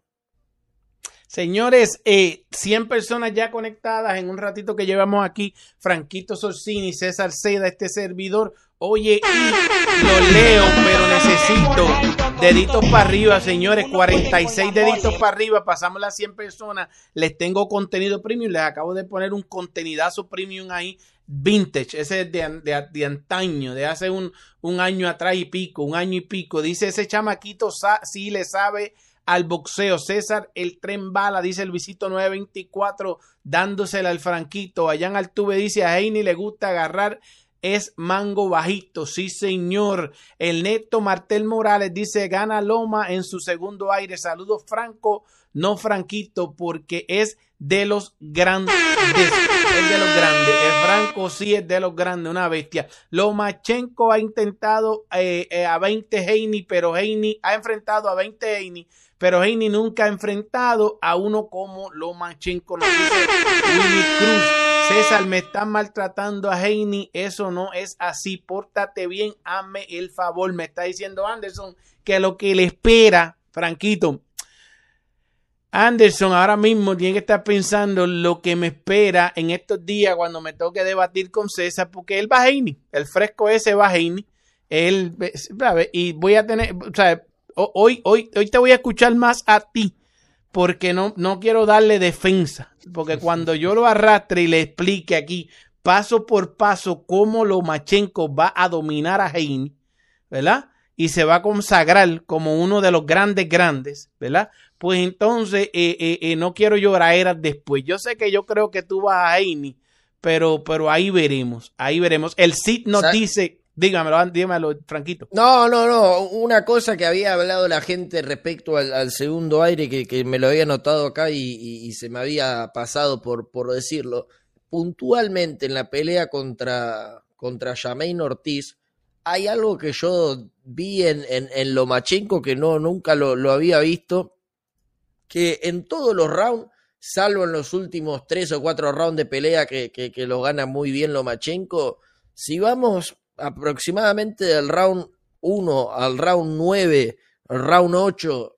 Speaker 3: Señores, eh, 100 personas ya conectadas en un ratito que llevamos aquí. Franquito Sorsini, César Seda, este servidor. Oye, y lo leo, pero necesito deditos para arriba, señores. 46 deditos para arriba. Pasamos las 100 personas. Les tengo contenido premium. Les acabo de poner un contenidazo premium ahí. Vintage, ese es de, de, de antaño, de hace un, un, año atrás y pico, un año y pico. Dice ese chamaquito, sí le sabe al boxeo. César, el tren bala, dice el visito 924, dándosela al franquito. Allá en Altuve dice a Heini le gusta agarrar es mango bajito, sí señor. El neto Martel Morales dice gana Loma en su segundo aire. Saludos Franco, no Franquito, porque es de los grandes. Es de los grandes. El Franco sí es de los grandes, una bestia. Lomachenko ha intentado eh, eh, a 20 Heini, pero Heini ha enfrentado a 20 Heini pero Heini nunca ha enfrentado a uno como Lomachenko, dice Willy Cruz. César, me están maltratando a Heini, eso no es así, pórtate bien, hazme el favor, me está diciendo Anderson que lo que le espera, Franquito, Anderson ahora mismo tiene que estar pensando lo que me espera en estos días cuando me toque debatir con César, porque él va a Heini, el fresco ese va a Heini, él, y voy a tener, o sea, hoy, hoy, hoy te voy a escuchar más a ti porque no, no quiero darle defensa. Porque cuando yo lo arrastre y le explique aquí paso por paso cómo Lomachenko va a dominar a Heini, ¿verdad? Y se va a consagrar como uno de los grandes grandes, ¿verdad? Pues entonces eh, eh, eh, no quiero llorar después. Yo sé que yo creo que tú vas a Heini, pero, pero ahí veremos, ahí veremos. El Cid nos dice Dígamelo, dígamelo, Franquito.
Speaker 4: No, no, no. Una cosa que había hablado la gente respecto al, segundo aire, que, que, me lo había notado acá y, y, se me había pasado por, por decirlo. Puntualmente en la pelea contra, contra Ortiz, hay algo que yo vi en, en, en Lomachenko que no, nunca lo, lo había visto. Que en todos los rounds, salvo en los últimos tres o cuatro rounds de pelea que, que, que lo gana muy bien Lomachenko, si vamos aproximadamente del round 1 al round 9, al round 8,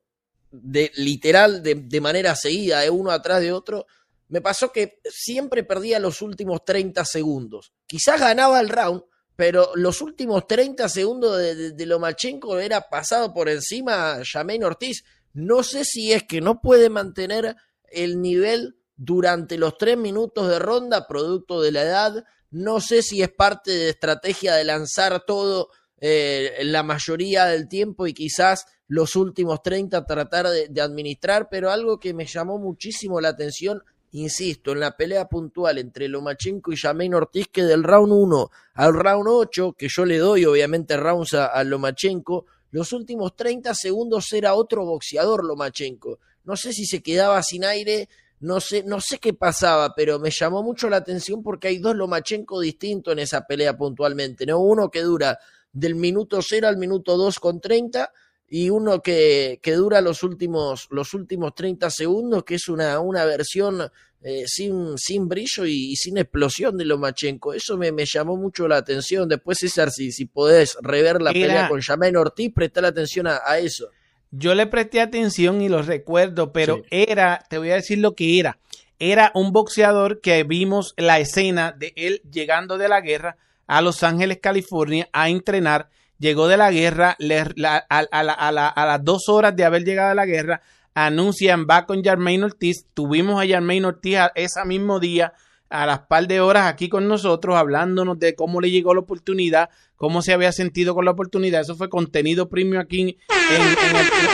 Speaker 4: de, literal, de, de manera seguida, de uno atrás de otro, me pasó que siempre perdía los últimos 30 segundos. Quizás ganaba el round, pero los últimos 30 segundos de, de, de Lomachenko era pasado por encima a Jamaine Ortiz. No sé si es que no puede mantener el nivel durante los tres minutos de ronda, producto de la edad, no sé si es parte de estrategia de lanzar todo eh, la mayoría del tiempo y quizás los últimos 30 tratar de, administrar, pero algo que me llamó muchísimo la atención, insisto, en la pelea puntual entre Lomachenko y Jamaine Ortiz, que del round 1 al round 8, que yo le doy obviamente rounds a, a Lomachenko, Los últimos 30 segundos era otro boxeador Lomachenko. No sé si se quedaba sin aire, no sé, no sé qué pasaba, pero me llamó mucho la atención porque hay dos Lomachenko distintos en esa pelea puntualmente, ¿no? Uno que dura del minuto 0 al minuto 2 con 30 y uno que, que dura los últimos, los últimos 30 segundos, que es una, una versión eh, sin, sin brillo y, y, sin explosión de Lomachenko. Eso me, me, llamó mucho la atención. Después, César, si, si podés rever la Era, pelea con Jermaine Ortiz, prestar atención a, a, eso.
Speaker 3: Yo le presté atención y lo recuerdo, pero sí. era, te voy a decir lo que era. Era un boxeador que vimos la escena de él llegando de la guerra a Los Ángeles, California, a entrenar llegó de la guerra, le, la, a, a, la, a, a, las dos horas de haber llegado a la guerra, anuncian va con Jermaine Ortiz. Tuvimos a Jermaine Ortiz ese mismo día, a las par de horas aquí con nosotros, hablándonos de cómo le llegó la oportunidad, cómo se había sentido con la oportunidad. Eso fue contenido premium aquí en, el,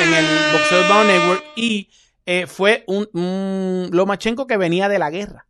Speaker 3: en el, Bound Network y eh, fue un, un Lomachenko que venía de la guerra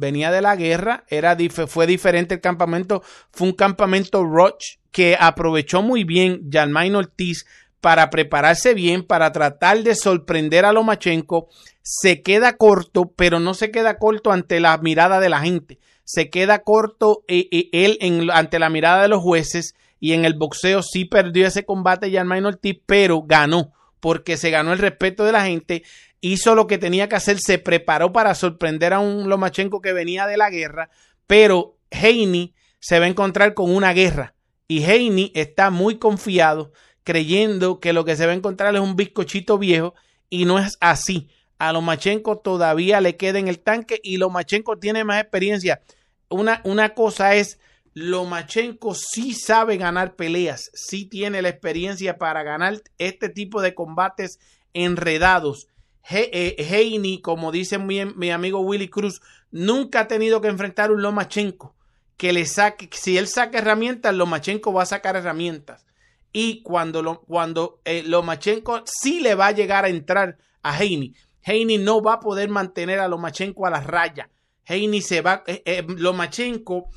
Speaker 3: venía de la guerra, era fue diferente el campamento, fue un campamento Roach que aprovechó muy bien Jermaine Ortiz para prepararse bien, para tratar de sorprender a Lomachenko, se queda corto, pero no se queda corto ante la mirada de la gente, se queda corto eh, eh, él ante la mirada de los jueces y en el boxeo sí perdió ese combate Jermaine Ortiz, pero ganó, porque se ganó el respeto de la gente hizo lo que tenía que hacer, se preparó para sorprender a un Lomachenko que venía de la guerra, pero Heini se va a encontrar con una guerra y Heini está muy confiado, creyendo que lo que se va a encontrar es un bizcochito viejo y no es así. A Lomachenko todavía le queda en el tanque y Lomachenko tiene más experiencia. Una, una cosa es, Lomachenko sí sabe ganar peleas, sí tiene la experiencia para ganar este tipo de combates enredados He, eh, Heini, como dice mi, mi, amigo Willy Cruz, nunca ha tenido que enfrentar un Lomachenko que le saque, si él saca herramientas, Lomachenko va a sacar herramientas. Y cuando, lo, cuando eh, Lomachenko sí le va a llegar a entrar a Heini, Heini no va a poder mantener a Lomachenko a la raya. Heini se va, eh, eh, Lomachenko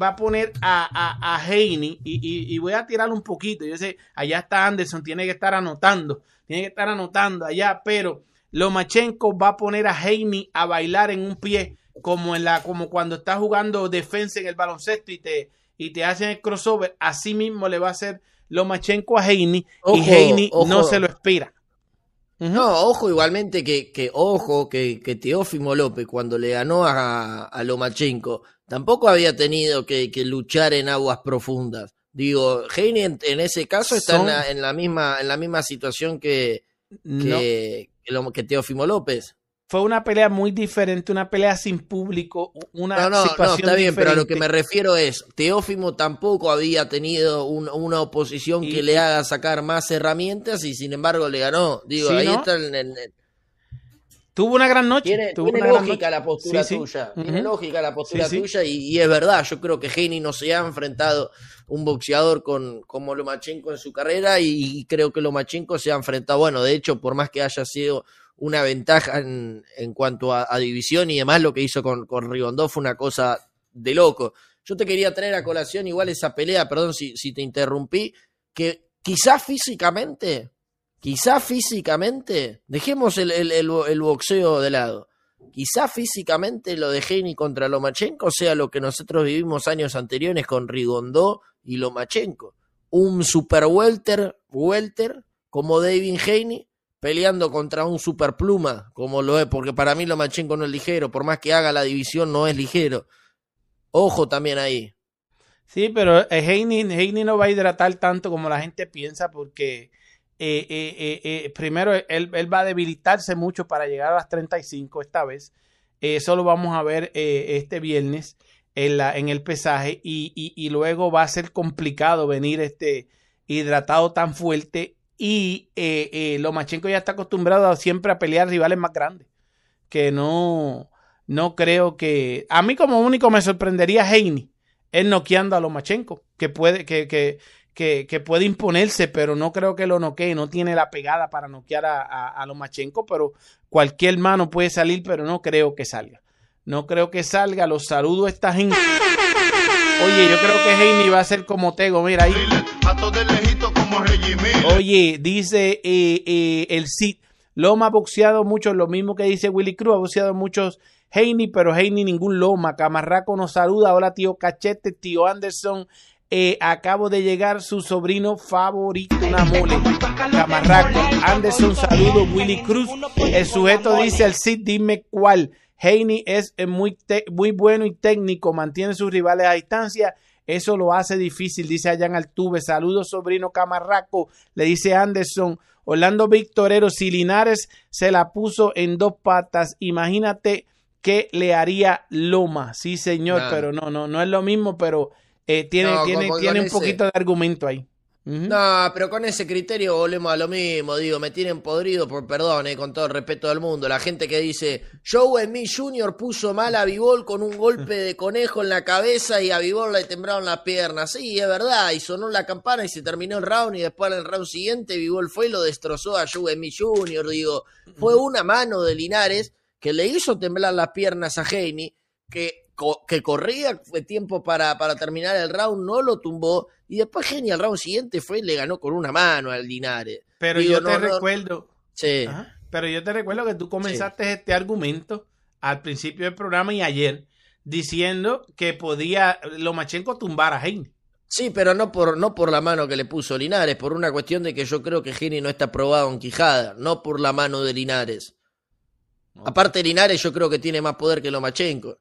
Speaker 3: va a poner a, a, y, voy a tirar un poquito. Yo sé, allá está Anderson, tiene que estar anotando tiene que estar anotando allá, pero Lomachenko va a poner a Heini a bailar en un pie, como en la, como cuando está jugando defensa en el baloncesto y te, y te hacen el crossover, así mismo le va a hacer Lomachenko a Heini y Heini no se lo espera.
Speaker 4: No, ojo igualmente que, que ojo, que, que Teófimo López cuando le ganó a, a Lomachenko, tampoco había tenido que, que luchar en aguas profundas. Digo, Heine en, en, ese caso está Son... en, la, en, la, misma, en la misma situación que,
Speaker 3: no.
Speaker 4: que, que, que, Teófimo López.
Speaker 3: Fue una pelea muy diferente, una pelea sin público, una
Speaker 4: no, no,
Speaker 3: situación
Speaker 4: no, está bien,
Speaker 3: diferente.
Speaker 4: pero a lo que me refiero es, Teófimo tampoco había tenido un, una oposición y, que le haga sacar más herramientas y sin embargo le ganó. Digo,
Speaker 3: ¿sí,
Speaker 4: ahí
Speaker 3: no?
Speaker 4: está el, el, el
Speaker 3: Tuvo una gran noche.
Speaker 4: Tiene,
Speaker 3: tuvo
Speaker 4: tiene
Speaker 3: una
Speaker 4: lógica
Speaker 3: gran
Speaker 4: la postura
Speaker 3: sí,
Speaker 4: tuya. Tiene
Speaker 3: uh -huh.
Speaker 4: lógica la postura
Speaker 3: sí,
Speaker 4: tuya y, y, es verdad. Yo creo que Heini no se ha enfrentado un boxeador con, como Lomachenko en su carrera y, y, creo que Lomachenko se ha enfrentado. Bueno, de hecho, por más que haya sido una ventaja en, en cuanto a, división y demás, lo que hizo con, con fue una cosa de loco. Yo te quería traer a colación igual esa pelea, perdón si, si te interrumpí, que quizás físicamente quizá físicamente, dejemos el, el, el, boxeo de lado, quizá físicamente lo de Heini contra Lomachenko sea lo que nosotros vivimos años anteriores con Rigondó y Lomachenko. Un super welter, welter como David Heini peleando contra un super pluma como lo es, porque para mí Lomachenko no es ligero, por más que haga la división no es ligero. Ojo también ahí.
Speaker 3: Sí, pero Heini, Heini no va a hidratar tanto como la gente piensa porque eh, eh, eh, primero él, él, va a debilitarse mucho para llegar a las 35 esta vez. eso lo vamos a ver este viernes en, la, en el pesaje y, y, y, luego va a ser complicado venir este hidratado tan fuerte y Lomachenko ya está acostumbrado a siempre a pelear rivales más grandes que no no creo que a mí como único me sorprendería Heini él noqueando a Lomachenko que puede que, que que, puede imponerse, pero no creo que lo noquee, no tiene la pegada para noquear a, a, a, Lomachenko, pero cualquier mano puede salir, pero no creo que salga. No creo que salga, los saludo a esta gente. Oye, yo creo que Heini va a ser como Tego, mira ahí.
Speaker 7: Lejito
Speaker 3: Oye, dice eh, eh, el Cid, Loma ha boxeado mucho, lo mismo que dice Willy Cruz, ha boxeado muchos Heini, pero Heini ningún Loma. Camarraco nos saluda. Hola, tío Cachete, tío Anderson. Eh, acabo de llegar su sobrino favorito, una mole. Camarraco, Anderson, saludo. Willy Cruz. El sujeto dice el Cid, dime cuál. Heini es muy, muy bueno y técnico, mantiene sus rivales a distancia. Eso lo hace difícil, dice Allan Altuve. Saludos, sobrino Camarraco. Le dice Anderson. Orlando Victorero, si Linares se la puso en dos patas, imagínate qué le haría Loma. Sí, señor,
Speaker 4: Nah.
Speaker 3: pero no, no, no es lo mismo, pero eh, tiene,
Speaker 4: No,
Speaker 3: tiene, tiene un poquito de argumento ahí.
Speaker 4: No, pero con ese criterio volvemos a lo mismo, digo, me tienen podrido por perdón, eh, con todo el respeto del mundo. La gente que dice, Joe Emmy Jr. puso mal a Vivol con un golpe de conejo en la cabeza y a Vivol le temblaron las piernas. Sí, es verdad, y sonó la campana y se terminó el round y después en el round siguiente Vivol fue y lo destrozó a Joe Emmy Jr. Digo, fue una mano de Linares que le hizo temblar las piernas a Heine, que, co- que corría fue tiempo para, para terminar el round, no lo tumbó, y después Heine al round siguiente fue y le ganó con una mano al Linares.
Speaker 3: Pero
Speaker 4: Digo,
Speaker 3: yo te
Speaker 4: no,
Speaker 3: recuerdo,
Speaker 4: Sí.
Speaker 3: Ajá. pero yo te recuerdo que tú comenzaste este argumento al principio del programa y ayer diciendo que podía Lomachenko tumbar a Heine.
Speaker 4: Sí, pero no por, no por la mano que le puso Linares, por una cuestión de que yo creo que Geni no está probado en Quijada, no por la mano de Linares. Aparte, Linares yo creo que tiene más poder que Lomachenko.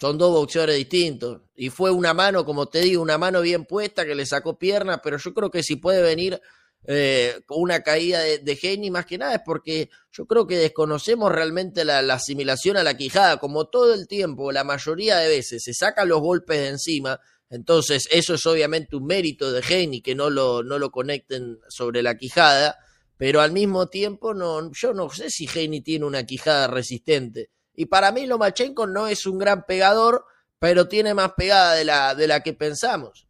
Speaker 4: Son dos boxeadores distintos. Y fue una mano, como te digo, una mano bien puesta que le sacó piernas, pero yo creo que si puede venir eh, con una caída de, de más que nada es porque yo creo que desconocemos realmente la, la asimilación a la quijada. Como todo el tiempo, la mayoría de veces se sacan los golpes de encima, entonces eso es obviamente un mérito de Geni que no lo, no lo conecten sobre la quijada, pero al mismo tiempo no, yo no sé si Geni tiene una quijada resistente. Y para mí Lomachenko no es un gran pegador, pero tiene más pegada de la, de la que pensamos.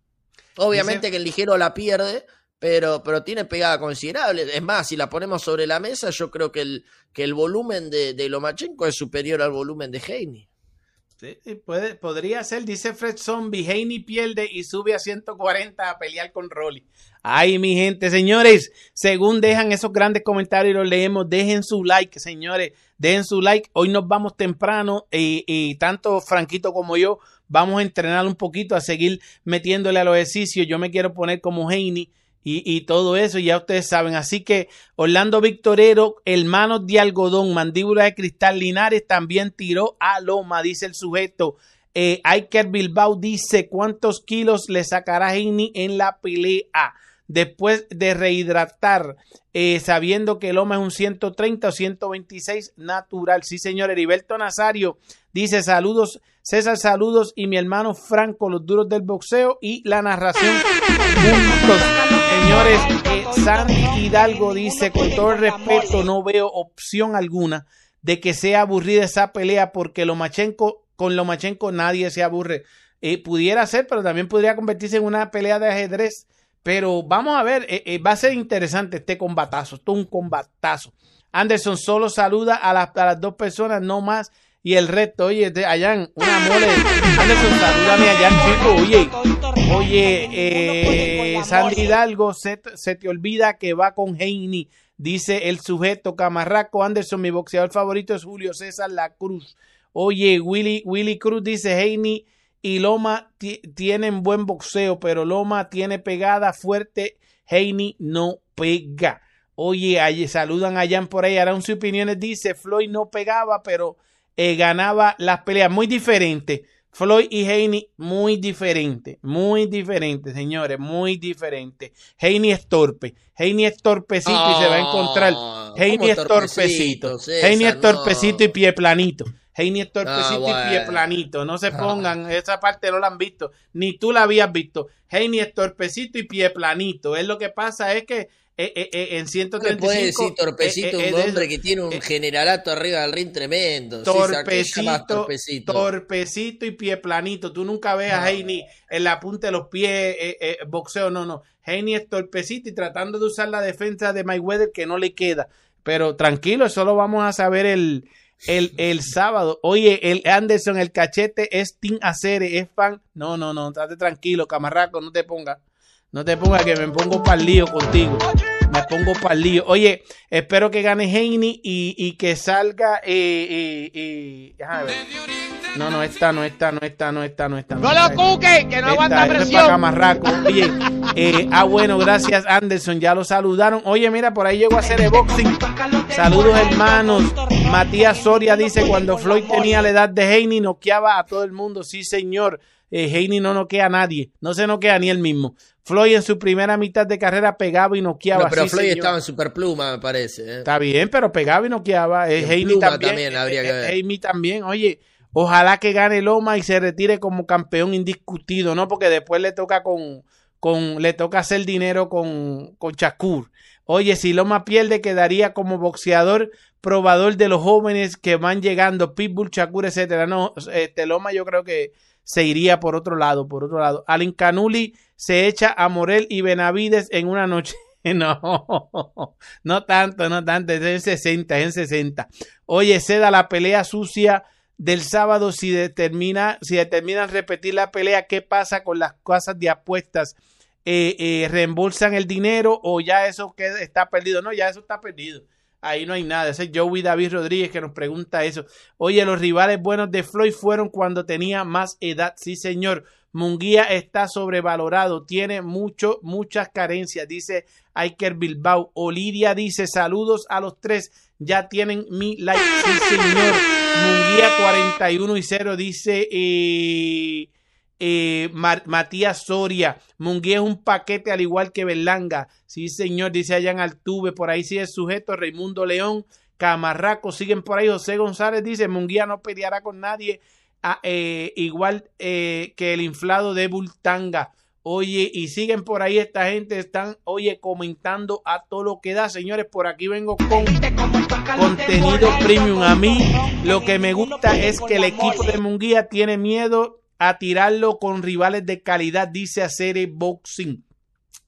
Speaker 4: Obviamente
Speaker 3: Dice-
Speaker 4: que el ligero la pierde, pero, pero tiene pegada considerable. Es más, si la ponemos sobre la mesa, yo creo que el, que el volumen de, de Lomachenko es superior al volumen de.
Speaker 3: Sí, sí, puede, podría ser, dice Fred Zombie, Haney pierde y sube a 140 a pelear con Rolly. Ay, mi gente, señores, según dejan esos grandes comentarios y los leemos, dejen su like, señores, dejen su like. Hoy nos vamos temprano y, y tanto Franquito como yo vamos a entrenar un poquito, a seguir metiéndole a los ejercicios. Yo me quiero poner como Haney y, y todo eso, ya ustedes saben. Así que Orlando Victorero, hermanos de algodón, mandíbula de cristal, Linares también tiró a Loma, dice el sujeto. Eh, Iker Bilbao dice cuántos kilos le sacará Heini en la pelea después de rehidratar, eh, sabiendo que Loma es un 130 o 126 natural. Sí, señor. Heriberto Nazario dice saludos, César, saludos y mi hermano Franco, los duros del boxeo y la narración. Señores, eh, Sandy Hidalgo dice, con todo el respeto, no veo opción alguna de que sea aburrida esa pelea porque Lomachenko, con Lomachenko nadie se aburre. Eh, pudiera ser, pero también podría convertirse en una pelea de ajedrez. Pero vamos a ver, eh, eh, va a ser interesante este combatazo, esto es un combatazo. Anderson solo saluda a, las- a las dos personas, no más. Y el resto, oye, de Allan, una mole. Anderson, salúdame Allan, chico. Oye, oye, eh, Sandy Hidalgo, se, se te olvida que va con Heini. Dice el sujeto Camarraco Anderson, mi boxeador favorito es Julio César La Cruz. Oye, Willy, Willy Cruz dice Heini y Loma ti- tienen buen boxeo, pero Loma tiene pegada fuerte, Heini no pega. Oye, ahí saludan a Jan por ahí, harán sus opiniones, dice Floyd no pegaba, pero eh, ganaba las peleas, muy diferente. Floyd y Heini, muy diferente, muy diferente, señores, muy diferente. Heini es torpe, Heini es torpecito y se va a encontrar.
Speaker 4: Ah,
Speaker 3: Heini
Speaker 4: ¿cómo
Speaker 3: es torpecito? Heini es
Speaker 4: No.
Speaker 3: torpecito y pie planito. Heini es torpecito
Speaker 4: Ah,
Speaker 3: y pie planito. No se
Speaker 4: Ah.
Speaker 3: pongan, esa parte no la han visto, ni tú la habías visto. Heini es torpecito y pie planito. Es lo que pasa es que eh, eh, eh, en
Speaker 4: No le
Speaker 3: 135
Speaker 4: puede decir torpecito
Speaker 3: eh, eh,
Speaker 4: un hombre que tiene un
Speaker 3: eh,
Speaker 4: generalato arriba del ring tremendo. César, ¿qué
Speaker 3: torpecito,
Speaker 4: torpecito?
Speaker 3: torpecito y pie planito. Tú nunca ves a Heini en la punta de los pies, eh, eh, boxeo, no, no. Heini es torpecito y tratando de usar la defensa de Mayweather que no le queda. Pero tranquilo, eso lo vamos a saber el, el, el sábado. Oye, el Anderson, el cachete es Team Acere, es fan. No, no, no, estate tranquilo, camarraco, no te pongas. No te pongas que me pongo para lío contigo. Me pongo para lío. Oye, espero que gane Heini y, y que salga. Eh, eh, eh, déjame. No, no, esta, no, esta, no, esta, no, esta, no, esta.
Speaker 7: No lo cuque, que no aguanta presión.
Speaker 3: para Camarraco. Oye, eh, ah, bueno, gracias Anderson, ya lo saludaron. Oye, mira, por ahí llegó a hacer el boxing. Saludos, hermanos. Matías Soria dice: Cuando Floyd tenía la edad de Heini, noqueaba a todo el mundo. Sí, señor. Eh, Heini no noquea a nadie. No se noquea ni él mismo. Floyd en su primera mitad de carrera pegaba y noqueaba.
Speaker 4: No, pero
Speaker 3: sí,
Speaker 4: Floyd
Speaker 3: señor.
Speaker 4: estaba en superpluma, me parece. ¿eh?
Speaker 3: Está bien, pero pegaba y noqueaba. Eh,
Speaker 4: En
Speaker 3: Heini
Speaker 4: pluma
Speaker 3: también.
Speaker 4: también habría que
Speaker 3: eh,
Speaker 4: ver.
Speaker 3: Heini también. Oye, ojalá que gane Loma y se retire como campeón indiscutido, ¿no? Porque después le toca con, con le toca hacer dinero con, con. Oye, si Loma pierde, quedaría como boxeador probador de los jóvenes que van llegando, Pitbull, Shakur, etcétera. No, este Loma yo creo que se iría por otro lado, por otro lado. Alin Canuli se echa a Morel y Benavides en una noche. No, no tanto, no tanto, es en 60, es en 60. Oye, ceda la pelea sucia del sábado si determina, si determinan repetir la pelea, ¿qué pasa con las casas de apuestas? Eh, eh, ¿Reembolsan el dinero o ya eso queda, está perdido? No, ya eso está perdido. Ahí no hay nada. Ese es Joey David Rodríguez que nos pregunta eso. Oye, los rivales buenos de Floyd fueron cuando tenía más edad. Sí, señor. Munguía está sobrevalorado. Tiene mucho, muchas carencias, dice Iker Bilbao. Olidia dice: Saludos a los tres. Ya tienen mi like. Sí, señor. Munguía 41 y 0 dice. Eh, eh, Matías Soria. Munguía es un paquete al igual que Berlanga. Sí, señor, dice Allan Altuve. Por ahí sigue el sujeto. Raimundo León. Camarraco. Siguen por ahí. José González dice: Munguía no peleará con nadie. Eh, igual eh, que el inflado de Bultanga. Oye, y siguen por ahí esta gente, están, oye, comentando a todo lo que da. Señores, por aquí vengo con contenido premium. A mí lo que me gusta es que el equipo de Munguía tiene miedo a tirarlo con rivales de calidad, dice Acere Boxing.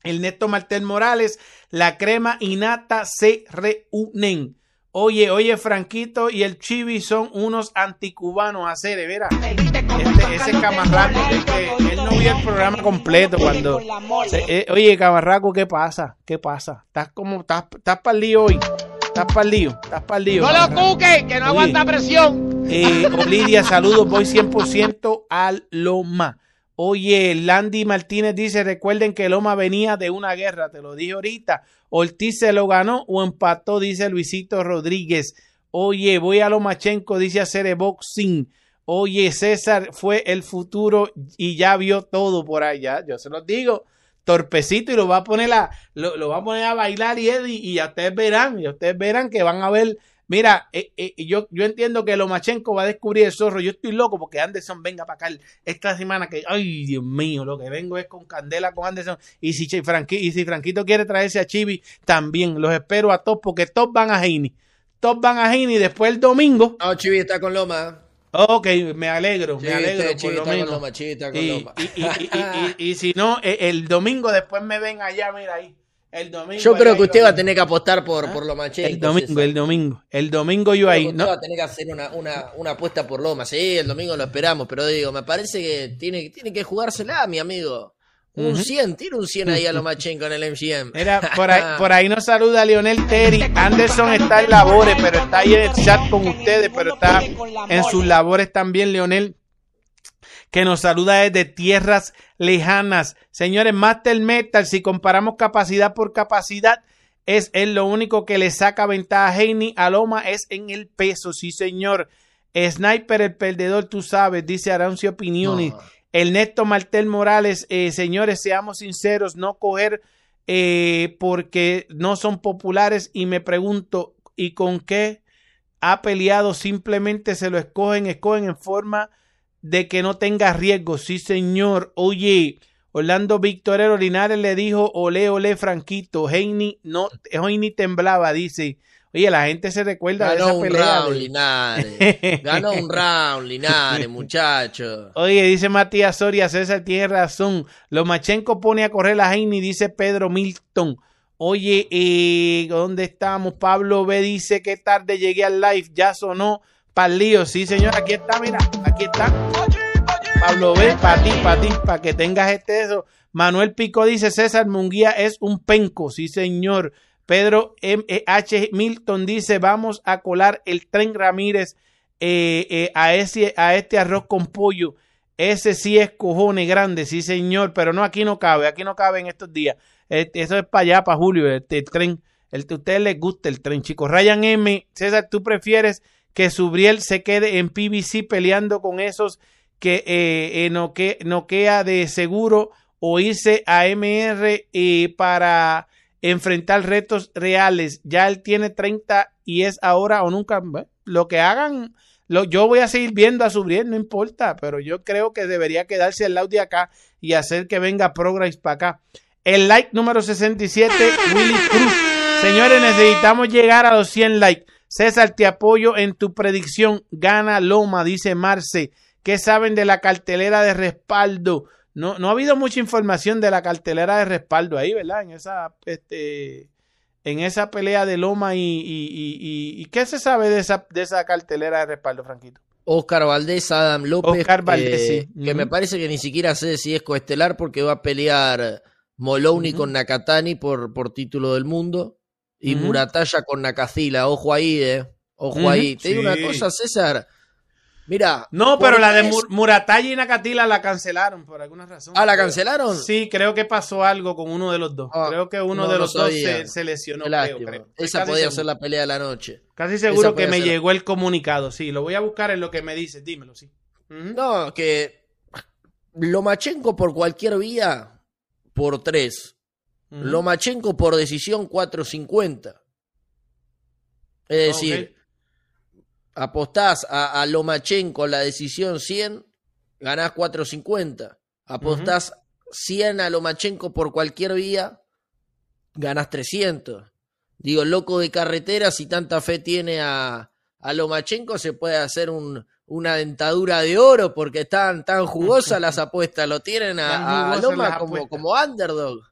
Speaker 3: El Neto Martel Morales, la crema y nata se reúnen. Oye, oye, Franquito y el Chibi son unos anticubanos, Acere, verá. Este, ese camarraco, este, él no vio el programa completo cuando. se- eh, oye, camarraco, ¿qué pasa? ¿Qué pasa? Estás como, estás, estás para el lío hoy. Estás para el lío, estás para el lío.
Speaker 7: No lo cuque, que no aguanta presión.
Speaker 3: Eh, Olidia, saludos, voy 100% al Loma. Oye, Landy Martínez dice, recuerden que Loma venía de una guerra, te lo dije ahorita. Ortiz se lo ganó o empató, dice Luisito Rodríguez. Oye, voy a Lomachenko, dice hacer boxing. Oye, César fue el futuro y ya vio todo por allá. Yo se los digo, torpecito y lo va a poner a, lo, va a poner a bailar y, y ya ustedes verán, y ustedes verán que van a ver Mira, eh, eh, yo, yo entiendo que Lomachenko va a descubrir el zorro. Yo estoy loco porque Anderson venga para acá esta semana. que Ay, Dios mío, lo que vengo es con Candela con Anderson. Y si, Franqui- y si Franquito quiere traerse a Chibi, también los espero a todos porque todos van a Heini. Todos van a Heini después el domingo.
Speaker 4: No, Chivi está con Loma.
Speaker 3: Ok, me alegro, me
Speaker 4: Chivi,
Speaker 3: alegro
Speaker 4: está-
Speaker 3: por lo
Speaker 4: con. Loma, Chivi está con
Speaker 3: Y,
Speaker 4: Loma.
Speaker 3: y- y- y- y- y- y si no, eh, el domingo después me ven allá, mira ahí. El domingo.
Speaker 4: Yo creo que usted va a tener que apostar por, por Lomachenko.
Speaker 3: El domingo, el domingo. El domingo yo ahí. No,
Speaker 4: va a tener que hacer una, una, una apuesta por Loma. Sí, el domingo lo esperamos, pero digo, me parece que tiene, tiene que jugársela, mi amigo. Un 100, tira un 100 ahí a Lomachenko en el MGM.
Speaker 3: Mira, por ahí, por ahí nos saluda Lionel Terry. Anderson está en labores, pero está ahí en el chat con ustedes, pero está en sus labores también, Leonel, que nos saluda desde tierras lejanas. Señores, Master Metal, si comparamos capacidad por capacidad, es, es lo único que le saca ventaja a Heini a Loma es en el peso, sí, señor. Sniper, el perdedor, tú sabes, dice Arancio Opiniones.
Speaker 4: No.
Speaker 3: El Néstor Martel Morales, eh, señores, seamos sinceros, no coger eh, porque no son populares y me pregunto, ¿y con qué ha peleado? Simplemente se lo escogen, escogen en forma de que no tenga riesgo. Sí, señor. Oye, Orlando Victorero Linares le dijo, ole, ole, Franquito. Heini, no, Heini temblaba, dice. Oye, la gente se recuerda de
Speaker 4: Ganó
Speaker 3: esa
Speaker 4: un round,
Speaker 3: de-
Speaker 4: Linares. Ganó un round, Linares, muchacho.
Speaker 3: Oye, dice Matías Soria, César tiene razón. Lomachenko pone a correr a Heini, dice Pedro Milton. Oye, eh, ¿dónde estamos? Pablo B dice que tarde llegué al live, ya sonó para lío. Sí, señor, aquí está, mira, aquí está. Pablo B, para ti, para ti, para que tengas este eso. Manuel Pico dice, César Munguía es un penco, sí señor. Pedro M. E H. Milton dice, vamos a colar el tren Ramírez eh, eh, a, ese, a este arroz con pollo. Ese sí es cojones grande, sí señor, pero no, aquí no cabe, aquí no cabe en estos días. Este, eso es para allá, para Julio, este, el tren. El a ustedes les gusta el tren, chicos. Ryan M. César, ¿tú prefieres que Subriel se quede en PBC peleando con esos que eh, eh, noque- noquea de seguro o irse a MR eh, para enfrentar retos reales? Ya él tiene 30 y es ahora o nunca. Lo que hagan, lo, yo voy a seguir viendo a Subriel, no importa, pero yo creo que debería quedarse al lado acá y hacer que venga Progress para acá. El like número 67, Willy Cruz. Señores, necesitamos llegar a los 100 likes. César, te apoyo en tu predicción. Gana Loma, dice Marce. ¿Qué saben de la cartelera de respaldo? No, no ha habido mucha información de la cartelera de respaldo ahí, ¿verdad? En esa, este, en esa pelea de Loma y, y, y, ¿qué se sabe de esa, de esa cartelera de respaldo, Franquito?
Speaker 4: Oscar Valdés, Adam López.
Speaker 3: Oscar Valdés,
Speaker 4: eh,
Speaker 3: sí.
Speaker 4: Que me parece que ni siquiera sé si es coestelar porque va a pelear Moloney con Nakatani por, por título del mundo y
Speaker 3: Ujú.
Speaker 4: Muratalla con Nakazila. Ojo ahí, eh. Ojo ahí. Te digo una cosa, César. Mira.
Speaker 3: No, pero la de Mur- Muratalla y Nakatila la cancelaron por alguna razón.
Speaker 4: Ah, ¿la cancelaron?
Speaker 3: Sí, creo que pasó algo con uno de los dos.
Speaker 4: Ah,
Speaker 3: creo que uno
Speaker 4: no
Speaker 3: de
Speaker 4: lo
Speaker 3: los dos se, se lesionó. Creo, creo.
Speaker 4: Esa
Speaker 3: casi
Speaker 4: podía
Speaker 3: seguro.
Speaker 4: ser la pelea de la noche.
Speaker 3: Casi seguro que me
Speaker 4: ser.
Speaker 3: llegó el comunicado. Sí, lo voy a buscar en lo que me dice. Dímelo, sí.
Speaker 4: No, que Lomachenko por cualquier vía, por tres. Lomachenko por decisión 450. Es decir, apostás a, a Lomachenko la decisión 100, ganás 450. Apostás 100 a Lomachenko por cualquier vía, ganás 300. Digo, loco de carretera, si tanta fe tiene a, a Lomachenko, se puede hacer un, una dentadura de oro porque están tan jugosas las apuestas. Lo tienen a, a Loma como, como underdog.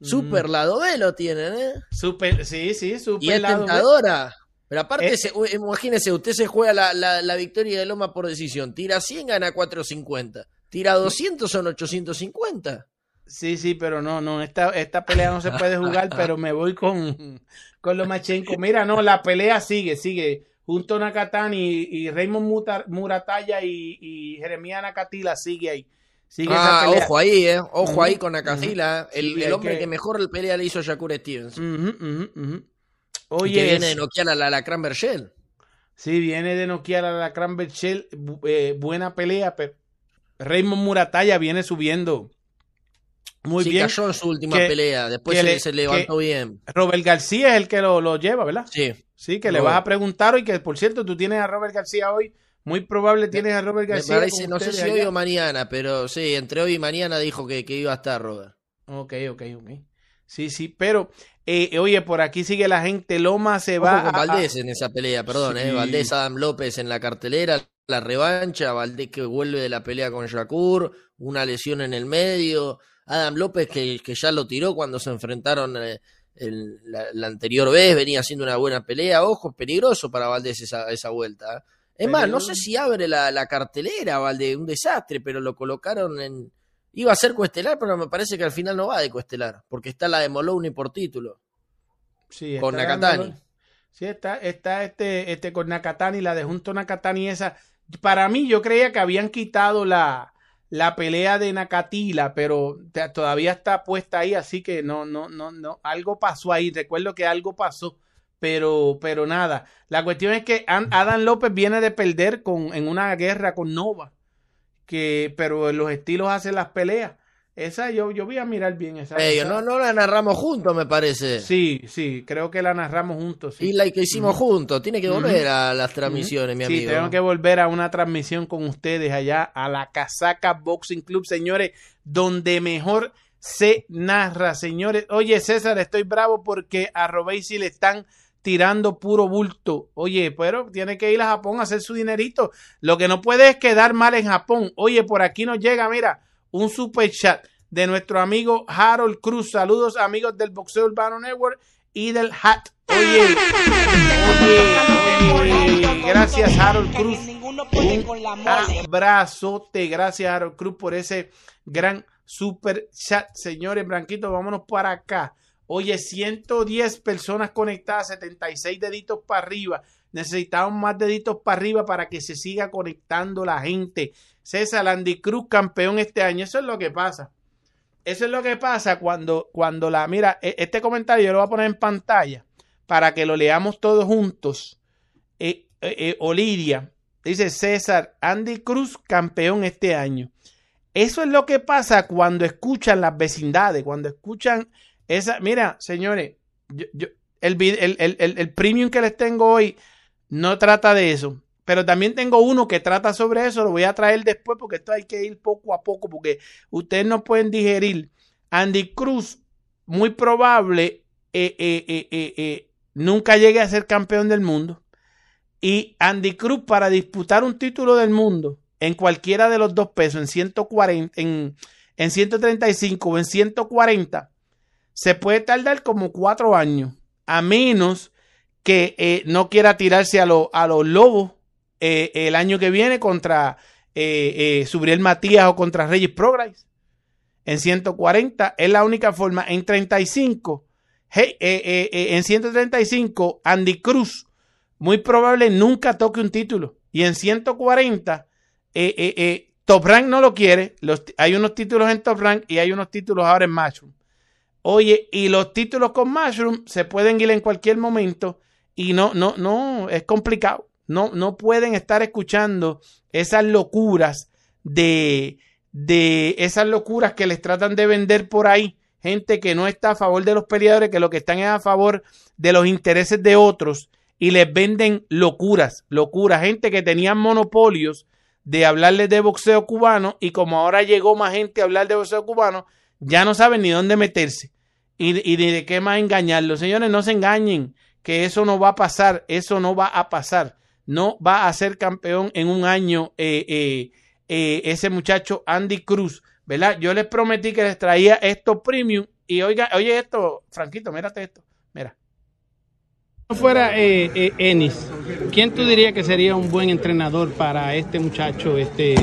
Speaker 4: Super lado B lo tienen, ¿eh?
Speaker 3: Super, sí, sí, super
Speaker 4: Y es
Speaker 3: lado B.
Speaker 4: tentadora. Pero aparte,
Speaker 3: Eh.
Speaker 4: se- imagínese, usted se juega la, la- la victoria de Loma por decisión. Tira 100, gana 450. Tira 200, son 850.
Speaker 3: Sí, sí, pero no, no, esta, esta pelea no se puede jugar, pero me voy con, con Lomachenko. Mira, no, la pelea sigue, sigue. Junto a Nakatani y, y Raymond Muratalla y, y Jeremías Nakatila sigue ahí. Sigue esa
Speaker 4: Ah,
Speaker 3: pelea.
Speaker 4: ojo ahí, ¿eh? Ojo ahí con Nakazila.
Speaker 3: ujú.
Speaker 4: El, hombre
Speaker 3: que-
Speaker 4: que... mejor el pelea le hizo a Shakur Stevens. Y
Speaker 3: Oye,
Speaker 4: que viene de noquear a la Lacran Bergel.
Speaker 3: sí, viene de noquear a la bu- eh, buena pelea, pero Raymond Muratalla viene subiendo muy
Speaker 4: sí,
Speaker 3: bien.
Speaker 4: cayó en su última
Speaker 3: Que-
Speaker 4: pelea. Después se,
Speaker 3: le-
Speaker 4: se levantó bien.
Speaker 3: Robert García es el que lo, lo lleva, ¿verdad?
Speaker 4: Sí.
Speaker 3: Sí, que le vas a preguntar hoy, que por cierto, tú tienes a Robert García hoy. Muy probable tienes a Robert
Speaker 4: Me
Speaker 3: García.
Speaker 4: parece, no sé si hoy o mañana, pero sí, entre hoy y mañana dijo que, que iba a estar Robert.
Speaker 3: Ok, ok, ok. Sí, sí, pero eh, oye, por aquí sigue la gente. Loma se
Speaker 4: Ojo
Speaker 3: va.
Speaker 4: con
Speaker 3: a-
Speaker 4: Valdés en esa pelea, perdón,
Speaker 3: Sí.
Speaker 4: eh. Valdés, Adam López en la cartelera, la revancha, Valdés que vuelve de la pelea con Shakur, una lesión en el medio, Adam López que, que ya lo tiró cuando se enfrentaron eh, el- la, la anterior vez, venía haciendo una buena pelea, ojo, peligroso para Valdés esa, esa vuelta. eh. Es más, no sé si abre la, la cartelera, Valdés, un desastre, pero lo colocaron en... Iba a ser coestelar, pero me parece que al final no va de coestelar, porque está la de Moloney por título,
Speaker 3: Sí,
Speaker 4: con Nakatani.
Speaker 3: Sí, está, está este, este con Nakatani, la de junto Nakatani esa. Para mí, yo creía que habían quitado la, la pelea de Nakatila, pero todavía está puesta ahí, así que no, no, no, no, algo pasó ahí. Recuerdo que algo pasó, pero, pero nada. La cuestión es que Adam López viene de perder con, en una guerra con Nova, que, pero en los estilos hacen las peleas. Esa yo, yo voy a mirar bien esa.
Speaker 4: Ellos,
Speaker 3: esa-
Speaker 4: no, no la narramos juntos, me parece.
Speaker 3: Sí, sí, creo que la narramos juntos. sí.
Speaker 4: Y la que hicimos juntos. Tiene que volver a las transmisiones, mi
Speaker 3: Sí,
Speaker 4: amigo.
Speaker 3: tengo que volver a una transmisión con ustedes allá a la Casaca Boxing Club, señores, donde mejor se narra, señores. Oye, César, estoy bravo porque a Robesi le están tirando puro bulto. Oye, pero tiene que ir a Japón a hacer su dinerito. Lo que no puede es quedar mal en Japón. Oye, por aquí nos llega, mira, un super chat de nuestro amigo Harold Cruz. Saludos, amigos del Boxeo Urbano Network Idle Hat. Oye, oye, oye, gracias Harold Cruz. Un abrazote, gracias Harold Cruz por ese gran super chat. Señores, Branquito, vámonos para acá. Oye, 110 personas conectadas, 76 deditos para arriba. Necesitamos más deditos para arriba para que se siga conectando la gente. César Andy Cruz, campeón este año. Eso es lo que pasa. Eso es lo que pasa cuando, cuando la. Mira, e- este comentario yo lo voy a poner en pantalla para que lo leamos todos juntos. Eh, eh, eh, Oliria dice César Andy Cruz, campeón este año. Eso es lo que pasa cuando escuchan las vecindades, cuando escuchan esa. Mira, señores, yo, yo- el, el, el, el, premium que les tengo hoy no trata de eso. Pero también tengo uno que trata sobre eso. Lo voy a traer después porque esto hay que ir poco a poco porque ustedes no pueden digerir. Andy Cruz, muy probable, eh, eh, eh, nunca llegue a ser campeón del mundo. Y Andy Cruz, para disputar un título del mundo en cualquiera de los dos pesos, en 140, en, en 135 o en 140, se puede tardar como cuatro años, a menos que eh, no quiera tirarse a, lo- a los lobos eh, el año que viene contra eh, eh, Subriel Matías o contra Reyes Prograis. En 140 es la única forma. En 35, hey, en 135, Andy Cruz, muy probable nunca toque un título. Y en 140, eh, eh, eh, Top Rank no lo quiere. Hay unos títulos en Top Rank y hay unos títulos ahora en Mushroom. Oye, y los títulos con Mushroom se pueden ir en cualquier momento y no, no, no, es complicado. No, no pueden estar escuchando esas locuras de, de esas locuras que les tratan de vender por ahí. Gente que no está a favor de los peleadores, que lo que están es a favor de los intereses de otros y les venden locuras, locuras. Gente que tenían monopolios de hablarles de boxeo cubano y como ahora llegó más gente a hablar de boxeo cubano, ya no saben ni dónde meterse y, y ni de qué más engañarlos. Señores, no se engañen, que eso no va a pasar, eso no va a pasar. No va a ser campeón en un año eh, eh, eh, ese muchacho Andy Cruz, ¿verdad? Yo les prometí que les traía esto premium y oiga, oye esto, Franquito, mírate esto, mira.
Speaker 8: no fuera eh, Ennis, ¿quién tú dirías que sería un buen entrenador para este muchacho este,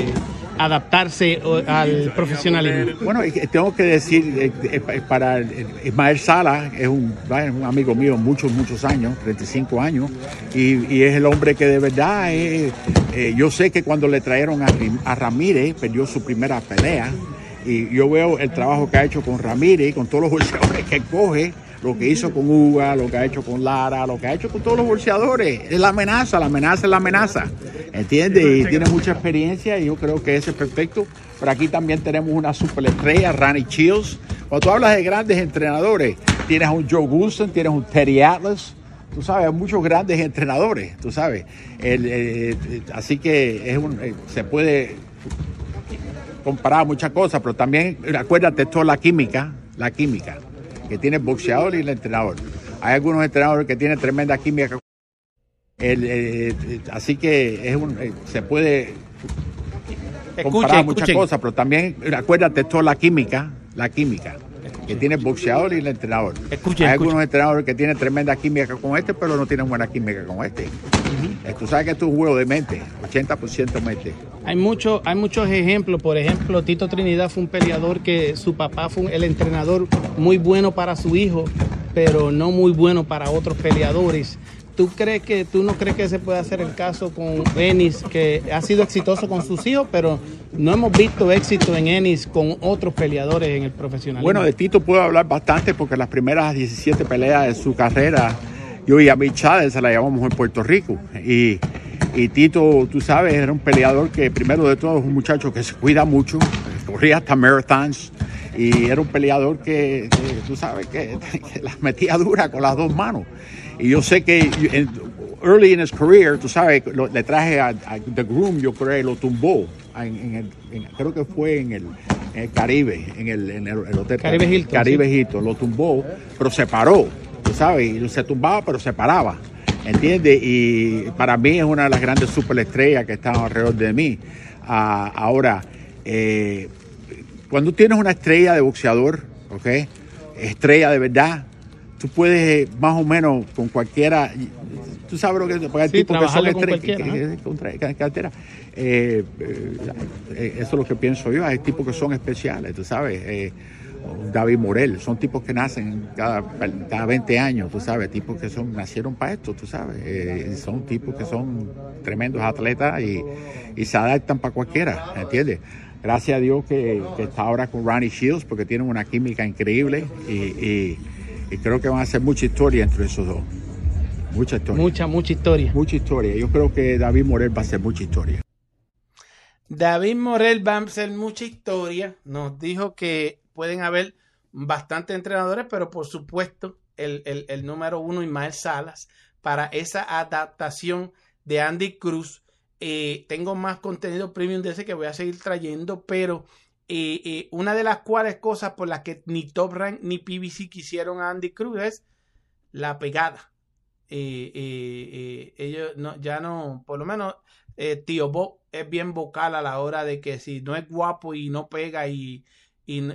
Speaker 8: adaptarse al profesionalismo?
Speaker 1: Bueno, tengo que decir, eh, eh, para eh, Ismael Sala, es un, es un amigo mío muchos, muchos años, 35 años, y, y es el hombre que de verdad, eh, yo sé que cuando le trajeron a Ramírez, perdió su primera pelea, y yo veo el trabajo que ha hecho con Ramírez, con todos los boxeadores que coge, lo que hizo con Uga, lo que ha hecho con Lara, lo que ha hecho con todos los boxeadores. Es la amenaza, la amenaza es la amenaza. ¿Entiendes? Y tiene mucha experiencia y yo creo que ese es perfecto. Pero aquí también tenemos una superestrella, Randy Chills. Cuando tú hablas de grandes entrenadores, tienes un Joe Goulston, tienes un Teddy Atlas. Tú sabes, hay muchos grandes entrenadores, tú sabes. Eh, eh, así que es eh, se puede comparar muchas cosas, pero también acuérdate toda la química, la química que tiene el boxeador y el entrenador. Hay algunos entrenadores que tienen tremenda química. El, eh, eh, así que es un, eh, se puede comparar
Speaker 3: Escuchen,
Speaker 1: muchas
Speaker 3: escuchen.
Speaker 1: cosas, pero también acuérdate toda la química, la química que tiene el boxeador y el entrenador.
Speaker 3: Escuchen,
Speaker 1: Hay algunos entrenadores que tienen tremenda química con este, pero no tienen buena química con este. Tú sabes que esto es un juego de mente, 80% mente.
Speaker 8: Hay, mucho, hay muchos ejemplos, por ejemplo, Tito Trinidad fue un peleador que su papá fue el entrenador muy bueno para su hijo, pero no muy bueno para otros peleadores. ¿Tú crees que tú no crees que se puede hacer el caso con Ennis, que ha sido exitoso con sus hijos, pero no hemos visto éxito en Ennis con otros peleadores en el profesionalismo?
Speaker 1: Bueno, de Tito puedo hablar bastante porque las primeras 17 peleas de su carrera, yo y a Mitch Chávez se la llevamos en Puerto Rico. Y, y Tito, tú sabes, era un peleador que primero de todo es un muchacho que se cuida mucho, corría hasta marathons. Y era un peleador que, que tú sabes, que, que las metía dura con las dos manos. Y yo sé que en- early in his career, tú sabes, lo- le traje a, a The Groom, yo creo, lo tumbó. En, en el, en- creo que fue en el, Caribe, en el, en el, el hotel
Speaker 8: Caribe Hilton,
Speaker 1: Caribe Hilton, lo tumbó, pero se paró, tú sabes, y se tumbaba, pero se paraba. ¿Entiendes? Y para mí es una de las grandes superestrellas que están alrededor de mí. Ah, ahora, eh, cuando tienes una estrella de boxeador, ¿ok? Estrella de verdad, tú puedes eh, más o menos con cualquiera, tú sabes lo que es, porque
Speaker 8: Sí,
Speaker 1: tipos que son
Speaker 8: trabajarle con
Speaker 1: estre-
Speaker 8: cualquiera,
Speaker 1: que- que- contra- que- cartera. Eh, eh, eh, eso es lo que pienso yo, hay tipos que son especiales, tú sabes. David Morel, son tipos que nacen cada, cada 20 años, tú sabes, tipos que son nacieron para esto, tú sabes, eh, son tipos que son tremendos atletas y, y se adaptan para cualquiera, ¿entiendes? Gracias a Dios que, que está ahora con Ronnie Shields porque tienen una química increíble y, y- y creo que van a hacer mucha historia entre esos dos. Mucha historia.
Speaker 8: Mucha, mucha historia.
Speaker 1: Mucha historia. Yo creo que David Morel va a hacer mucha historia.
Speaker 3: David Morel va a hacer mucha historia. Nos dijo que pueden haber bastantes entrenadores, pero por supuesto el, el- el número uno, Ismael Salas, para esa adaptación de Andy Cruz. Eh, tengo más contenido premium de ese que voy a seguir trayendo, pero eh, eh, una de las cuales cosas por las que ni Top Rank ni PBC quisieron a Andy Cruz es la pegada. Ellos no, ya no, por lo menos Tío Bob es bien vocal a la hora de que si no es guapo y no pega y,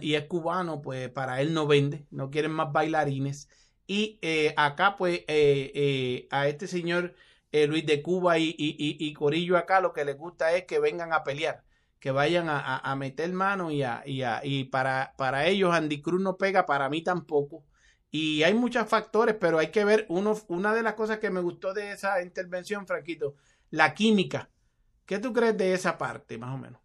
Speaker 3: y, es cubano, pues para él no vende, no quieren más bailarines. Y eh, acá, pues, eh, eh, a este señor Luis de Cuba y, y, y- Corillo acá lo que les gusta es que vengan a pelear, que vayan a, a- meter mano y, a- y para, para ellos Andy Cruz no pega, para mí tampoco. Y hay muchos factores, pero hay que ver, uno, una de las cosas que me gustó de esa intervención, Franquito, la química. ¿Qué tú crees de esa parte, más o menos?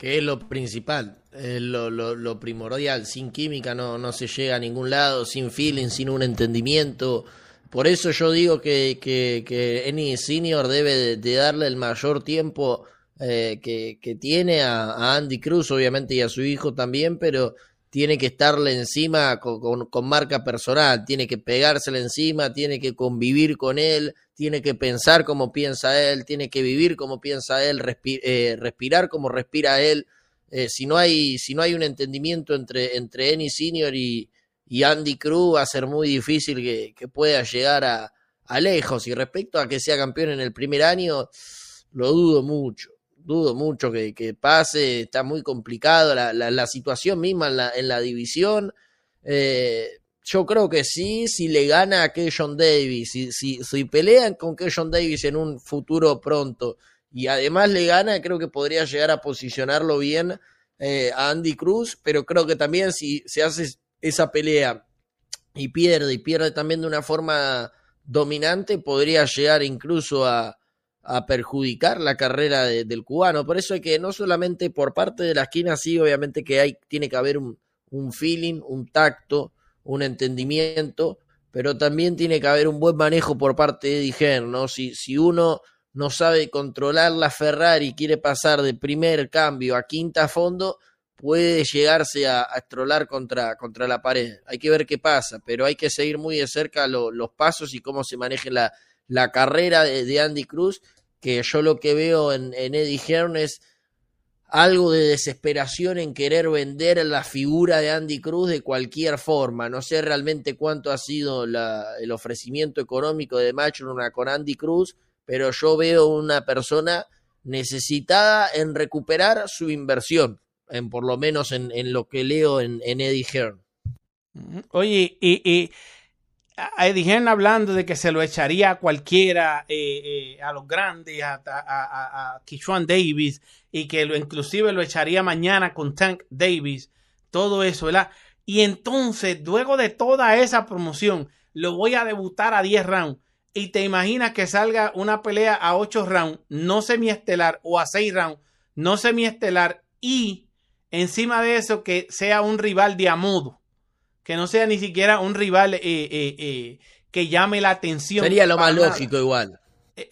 Speaker 4: Que es lo principal, es lo, lo, lo primordial. Sin química no, no se llega a ningún lado, sin feeling, sin un entendimiento. Por eso yo digo que, que, que Eni Senior debe de, darle el mayor tiempo eh, que, que tiene a Andy Cruz, obviamente, y a su hijo también, pero tiene que estarle encima con, con, marca personal, tiene que pegársele encima, tiene que convivir con él, tiene que pensar como piensa él, tiene que vivir como piensa él, eh, respirar como respira él. Eh, si no hay, si no hay un entendimiento entre, entre Eni Senior y, y Andy Cruz, va a ser muy difícil que, que pueda llegar a, a lejos. Y respecto a que sea campeón en el primer año, lo dudo mucho. Dudo mucho que, pase, está muy complicado la situación misma en la, en la división. Eh, yo creo que sí, si le gana a Kejon Davis, si, si, si pelean con Kejon Davis en un futuro pronto y además le gana, creo que podría llegar a posicionarlo bien eh, a Andy Cruz, pero creo que también si se hace esa pelea y pierde, y pierde también de una forma dominante, podría llegar incluso a, a perjudicar la carrera de, del cubano. Por eso hay que no solamente por parte de la esquina, sí, obviamente que hay, tiene que haber un, un feeling, un tacto, un entendimiento, pero también tiene que haber un buen manejo por parte de Hearn, ¿no? Si, si uno no sabe controlar la Ferrari quiere pasar de primer cambio a quinta fondo, puede llegarse a, a estrolar contra, contra la pared. Hay que ver qué pasa, pero hay que seguir muy de cerca lo, los pasos y cómo se maneje la, la carrera de, Andy Cruz, que yo lo que veo en, Eddie Hearn es algo de desesperación en querer vender la figura de Andy Cruz de cualquier forma. No sé realmente cuánto ha sido la, el ofrecimiento económico de Matchroom con Andy Cruz, pero yo veo una persona necesitada en recuperar su inversión, en por lo menos en, lo que leo en, Eddie Hearn.
Speaker 3: Oye, y a hablando de que se lo echaría a cualquiera, eh, eh, a los grandes, a, a, Kishuan Davis, y que lo, inclusive lo echaría mañana con Tank Davis, todo eso, ¿verdad? Y entonces, luego de toda esa promoción, lo voy a debutar a 10 rounds. Y te imaginas que salga una pelea a 8 rounds, no semiestelar, o a 6 rounds, no semiestelar, y encima de eso que sea un rival de a modo que no sea ni siquiera un rival eh, eh, eh, que llame la atención.
Speaker 4: Sería lo más nada. lógico igual.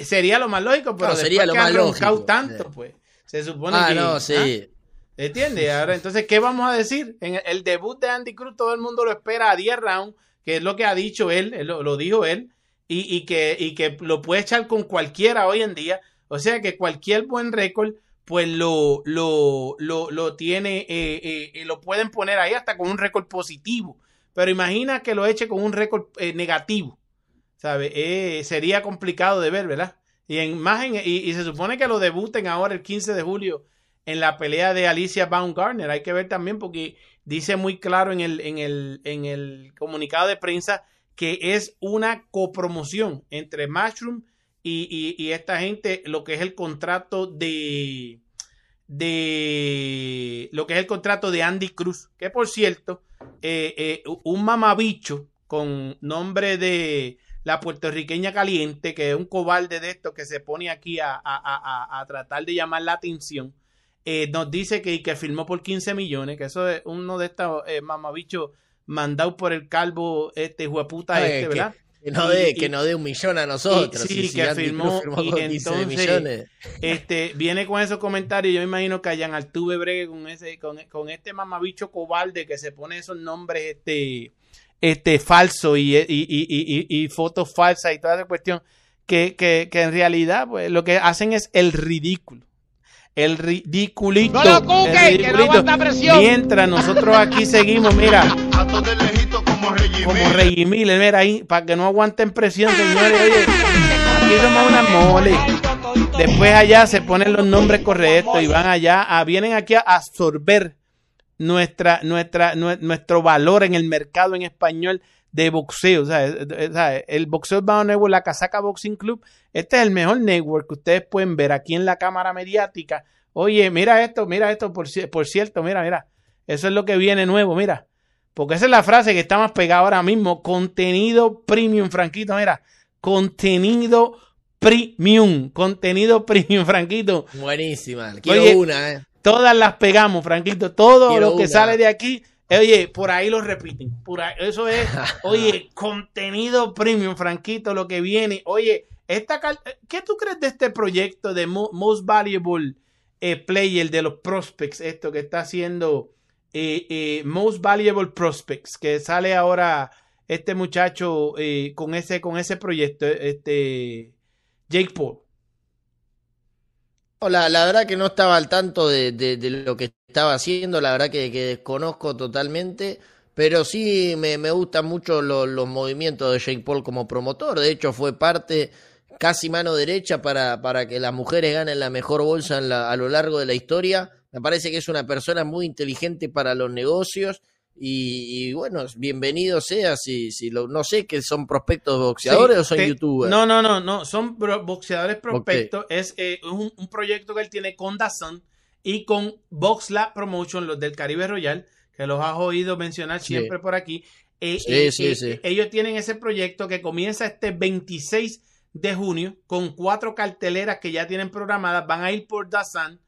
Speaker 3: Sería lo más lógico, pero
Speaker 4: no, sería lo
Speaker 3: que
Speaker 4: más lógico.
Speaker 3: tanto, pues. Se supone
Speaker 4: ah,
Speaker 3: que.
Speaker 4: no, sí. ¿ah?
Speaker 3: ¿Entiendes? Ahora, entonces, ¿qué vamos a decir? En el, el, debut de Andy Cruz, todo el mundo lo espera a 10 rounds, que es lo que ha dicho él, él lo, lo, dijo él, y, y, que, y que lo puede echar con cualquiera hoy en día. O sea que cualquier buen récord, pues lo, lo, lo, lo tiene, eh, eh, lo pueden poner ahí hasta con un récord positivo. Pero imagina que lo eche con un récord eh, negativo. ¿Sabe? Eh, sería complicado de ver, ¿verdad? Y, en, más y, se supone que lo debuten ahora el 15 de julio en la pelea de Alicia Baumgartner. Hay que ver también porque dice muy claro en el, en el, en el comunicado de prensa que es una copromoción entre Mushroom y- y esta gente, lo que es el contrato de de lo que es el contrato de Andy Cruz, que por cierto, eh, eh, un mamabicho con nombre de la puertorriqueña caliente, que es un cobarde de esto que se pone aquí a, a- a- tratar de llamar la atención, eh, nos dice que, que firmó por 15 millones, que eso es uno de estos eh, mamabichos mandados por el calvo este hueputa este, ¿verdad?
Speaker 4: Que no dé, que no dé un millón a nosotros.
Speaker 3: sí,
Speaker 4: y si
Speaker 3: que
Speaker 4: Andy
Speaker 3: firmó, y
Speaker 4: con 15
Speaker 3: entonces-
Speaker 4: millones.
Speaker 3: este, viene con esos comentarios. Yo me imagino que Allan Altuve bregue con ese, con, con este mamabicho cobarde que se pone esos nombres este, este falsos y, y, y, y, y- y fotos falsas y toda esa cuestión. Que, que, que en realidad pues, lo que hacen es el ridículo. El ridiculito.
Speaker 7: No lo cuque,
Speaker 3: el
Speaker 7: que no aguanta presión.
Speaker 3: Mientras nosotros aquí seguimos, mira,
Speaker 9: Como Reggie
Speaker 3: como
Speaker 9: Miller.
Speaker 3: Mira ahí, para que no aguanten presión, señores. Oye, aquí somos una mole. Después allá se ponen los nombres correctos y van allá, a- vienen aquí a absorber nuestra, nuestra, nue- nuestro valor en el mercado en español de boxeo. O sea, el Boxeo Urbano Network, la Casaca Boxing Club, este es el mejor network que ustedes pueden ver aquí en la cámara mediática. Oye, mira esto, mira esto, por cierto, mira, mira. Eso es lo que viene nuevo, mira. Porque esa es la frase que está más pegada ahora mismo. Contenido premium, Franquito, mira. Contenido premium. Contenido premium, Franquito.
Speaker 4: Buenísima. Quiero
Speaker 3: Oye,
Speaker 4: una, ¿eh?
Speaker 3: Todas las pegamos, Franquito. Todo
Speaker 4: Quiero
Speaker 3: lo que
Speaker 4: una.
Speaker 3: sale de aquí, eh, oye, por ahí lo repiten. Por ahí- eso es, oye, contenido premium, Franquito, lo que viene. Oye, esta cal- ¿qué tú crees de este proyecto de Mo- Most Valuable eh, Player de los Prospects? Esto que está haciendo eh, Most Valuable Prospects, que sale ahora este muchacho eh, con ese con ese proyecto, este Jake Paul.
Speaker 4: No, La, verdad que no estaba al tanto de, de- lo que estaba haciendo, la verdad que, que desconozco totalmente, pero sí me, me gustan mucho lo- los movimientos de Jake Paul como promotor, de hecho fue parte casi mano derecha para, para que las mujeres ganen la mejor bolsa a lo largo de la historia, me parece que es una persona muy inteligente para los negocios y, y bueno, bienvenido sea si, si lo, no sé que son prospectos boxeadores
Speaker 3: Sí,
Speaker 4: o son
Speaker 3: te-
Speaker 4: youtubers.
Speaker 3: No, no, no, no, son boxeadores prospectos. Es eh, un, un proyecto que él tiene con Dazn y con Box Lab Promotion, los del Caribe Royal, que los has oído mencionar
Speaker 4: Sí.
Speaker 3: siempre por aquí. Eh,
Speaker 4: Sí,
Speaker 3: eh,
Speaker 4: sí,
Speaker 3: eh,
Speaker 4: sí.
Speaker 3: Ellos tienen ese proyecto que comienza este 26 de junio con cuatro carteleras que ya tienen programadas. Van a ir por Dazn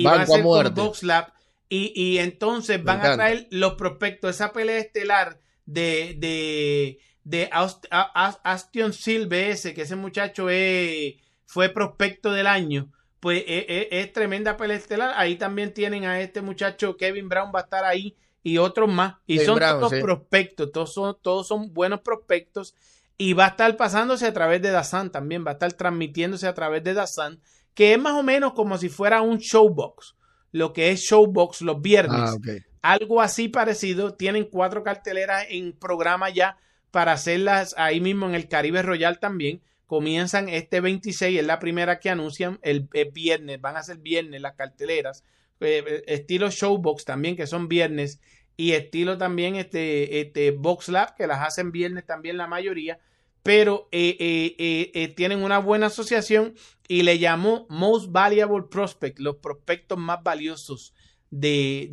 Speaker 3: y van a
Speaker 4: Banco a
Speaker 3: ser con Lab. Y, y entonces van a traer los prospectos, esa pelea estelar de, de, de Aust- A- A- Aston Silve ese, que ese muchacho es, fue prospecto del año, pues es, es- es tremenda pelea estelar. Ahí también tienen a este muchacho Kevin Brown, va a estar ahí y otros más. Y
Speaker 4: Kevin
Speaker 3: son
Speaker 4: Brown,
Speaker 3: todos
Speaker 4: sí.
Speaker 3: prospectos, todos son, todos son buenos prospectos. Y va a estar pasándose a través de Dazan también, va a estar transmitiéndose a través de Dazan, que es más o menos como si fuera un showbox, lo que es showbox los viernes
Speaker 4: Ah,
Speaker 3: algo así parecido. Tienen cuatro carteleras en programa ya para hacerlas ahí mismo en el Caribe Royal también. Comienzan este 26, es la primera que anuncian el, el viernes, van a ser viernes las carteleras. Eh, eh, estilo Showbox también, que son viernes, y estilo también este, este Box Lab, que las hacen viernes también la mayoría. Pero eh, eh, eh, eh, tienen una buena asociación y le llamó Most Valuable Prospect, los prospectos más valiosos de,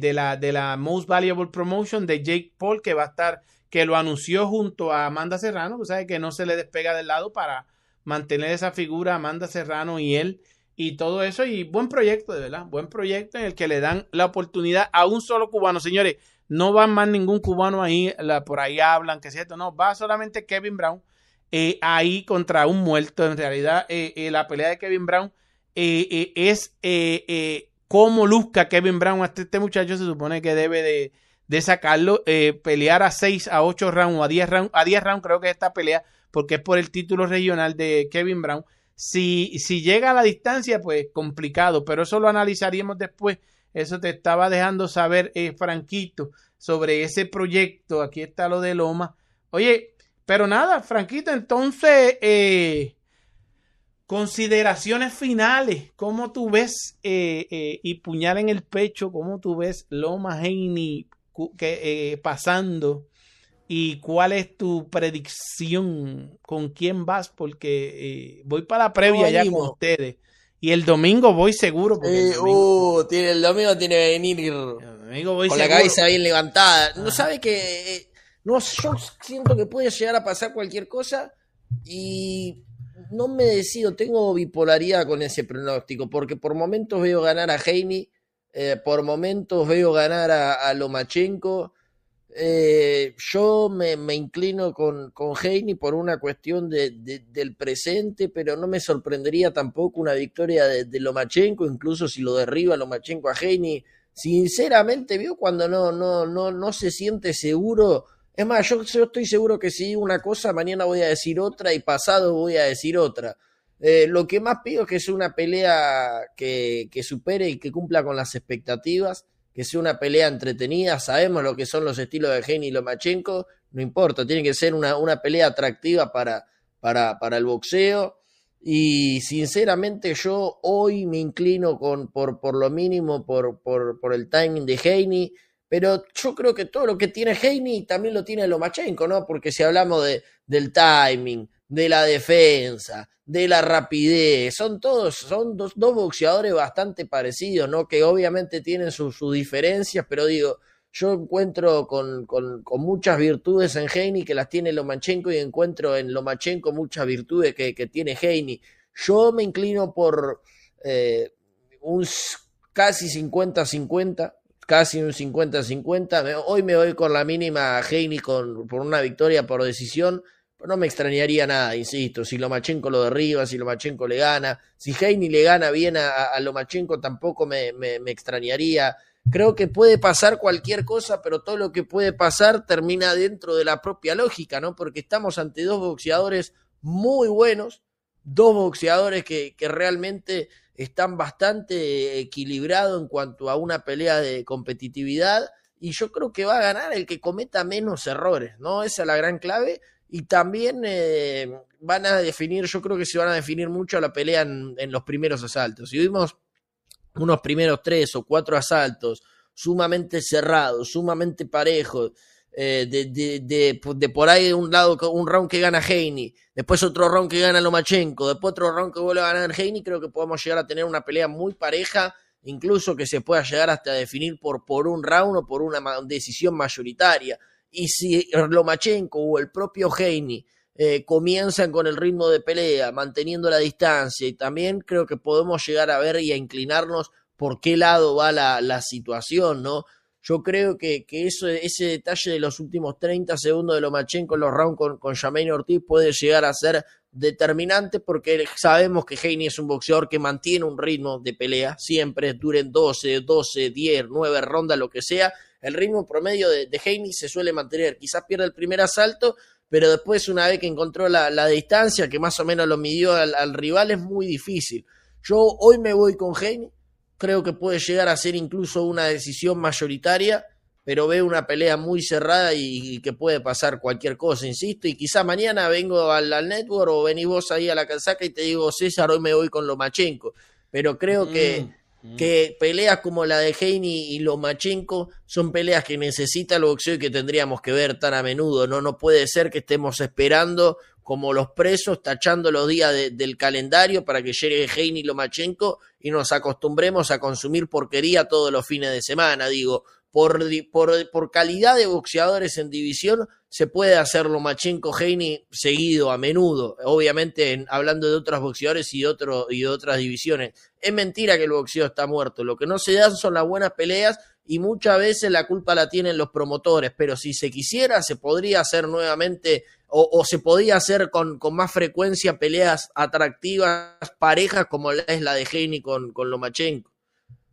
Speaker 3: de, la, de la Most Valuable Promotion de Jake Paul, que va a estar, que lo anunció junto a Amanda Serrano, que sabe que no se le despega del lado para mantener esa figura Amanda Serrano y él y todo eso. Y buen proyecto, de verdad, buen proyecto en el que le dan la oportunidad a un solo cubano. Señores, no va más ningún cubano ahí, la, por ahí hablan, que es cierto, no, va solamente Kevin Brown. eh, ahí contra un muerto. En realidad, eh, eh, la pelea de Kevin Brown eh, es cómo luzca Kevin Brown. Hasta este muchacho se supone que debe de, sacarlo, pelear a 6, a 8 rounds o a 10 rounds. A 10 rounds creo que es esta pelea, porque es por el título regional de Kevin Brown. Si, si llega a la distancia, pues complicado, pero eso lo analizaríamos después. Eso te estaba dejando saber, eh, Franquito, sobre ese proyecto. Aquí está lo de Loma. Oye, pero nada, Franquito, entonces, eh, Consideraciones finales, ¿cómo tú ves eh, eh, y puñal en el pecho, cómo tú ves Loma cu- que, eh, pasando y cuál es tu predicción, con quién vas, porque eh, voy para la previa
Speaker 4: No,
Speaker 3: ya con ustedes y el domingo voy seguro, porque el
Speaker 4: Eh,
Speaker 3: domingo,
Speaker 4: uh, tiene, el domingo tiene que venir
Speaker 3: el domingo voy
Speaker 4: con la cabeza bien levantada. No sabe que. eh, no, yo siento que puede llegar a pasar cualquier cosa y no me decido. Tengo bipolaridad con ese pronóstico porque por momentos veo ganar a Heini, eh, por momentos veo ganar a, a Lomachenko. Eh, yo me, inclino con, con Heini por una cuestión de, de- del presente, pero no me sorprendería tampoco una victoria de, de Lomachenko, incluso si lo derriba Lomachenko a Heini. Sinceramente, vio cuando no, no, no, no se siente seguro. Es más, yo, yo estoy seguro que si digo una cosa, mañana voy a decir otra y pasado voy a decir otra. Eh, lo que más pido es que sea una pelea que, que supere y que cumpla con las expectativas, que sea una pelea entretenida. Sabemos lo que son los estilos de Heini y Lomachenko, no importa, tiene que ser una, una pelea atractiva para, para, para el boxeo. Y sinceramente yo hoy me inclino con, por, por lo mínimo por, por, por el timing de Heini, pero yo creo que todo lo que tiene Heini también lo tiene Lomachenko, ¿no? Porque si hablamos de, del timing, de la defensa, de la rapidez, son todos, son dos, dos boxeadores bastante parecidos, ¿no? Que obviamente tienen sus diferencias, pero digo, yo encuentro con, con, muchas virtudes en Heini que las tiene Lomachenko y encuentro en Lomachenko muchas virtudes que, que tiene Heini. Yo me inclino por eh, un casi 50-50, casi un 50-50. Me- Hoy me voy con la mínima Heini con, por una victoria por decisión. No me extrañaría nada, insisto, si Lomachenko lo derriba, si Lomachenko le gana, si Heini le gana bien a, a Lomachenko tampoco me, me, me extrañaría. Creo que puede pasar cualquier cosa, pero todo lo que puede pasar termina dentro de la propia lógica, ¿no? Porque estamos ante dos boxeadores muy buenos, dos boxeadores que, que realmente están bastante equilibrados en cuanto a una pelea de competitividad y yo creo que va a ganar el que cometa menos errores, ¿no? Esa es la gran clave y también eh, van a definir, yo creo que se van a definir mucho la pelea en, los primeros asaltos. Si vimos unos primeros tres o cuatro asaltos sumamente cerrados, sumamente parejos, eh, de, de, de, de por ahí un lado un round que gana Heini, después otro round que gana Lomachenko, después otro round que vuelve a ganar Heini, creo que podemos llegar a tener una pelea muy pareja, incluso que se pueda llegar hasta definir por, por un round o por una decisión mayoritaria. Y si Lomachenko o el propio Heini eh, comienzan con el ritmo de pelea, manteniendo la distancia, y también creo que podemos llegar a ver y a inclinarnos por qué lado va la, situación, ¿no? Yo creo que, que eso, ese detalle de los últimos 30 segundos de Lomachenko en los rounds con, con Jermaine Ortiz puede llegar a ser determinante porque sabemos que Heini es un boxeador que mantiene un ritmo de pelea, siempre duren 12, 12, 10, 9 rondas, lo que sea. El ritmo promedio de, de se suele mantener. Quizás pierde el primer asalto, pero después, una vez que encontró la, distancia, que más o menos lo midió al, al rival, es muy difícil. Yo hoy me voy con Heini, creo que puede llegar a ser incluso una decisión mayoritaria, pero veo una pelea muy cerrada y, que puede pasar cualquier cosa, insisto, y quizá mañana vengo al, network o venís vos ahí a la casaca y te digo, César, hoy me voy con Lomachenko, pero creo que, que peleas como la de Heini y Lomachenko son peleas que necesita el boxeo y que tendríamos que ver tan a menudo, ¿no? No puede ser que estemos esperando como los presos, tachando los días de- del calendario para que llegue Heini y Lomachenko y nos acostumbremos a consumir porquería todos los fines de semana. Digo, por, por, calidad de boxeadores en división, se puede hacer Lomachenko Heini seguido, a menudo, obviamente en- hablando de otros boxeadores y otro, y de otras divisiones. Es mentira que el boxeo está muerto, lo que no se dan son las buenas peleas y muchas veces la culpa la tienen los promotores, pero si se quisiera se podría hacer nuevamente o, se podía hacer con, con más frecuencia peleas atractivas, parejas como es la de Heini con, con Lomachenko.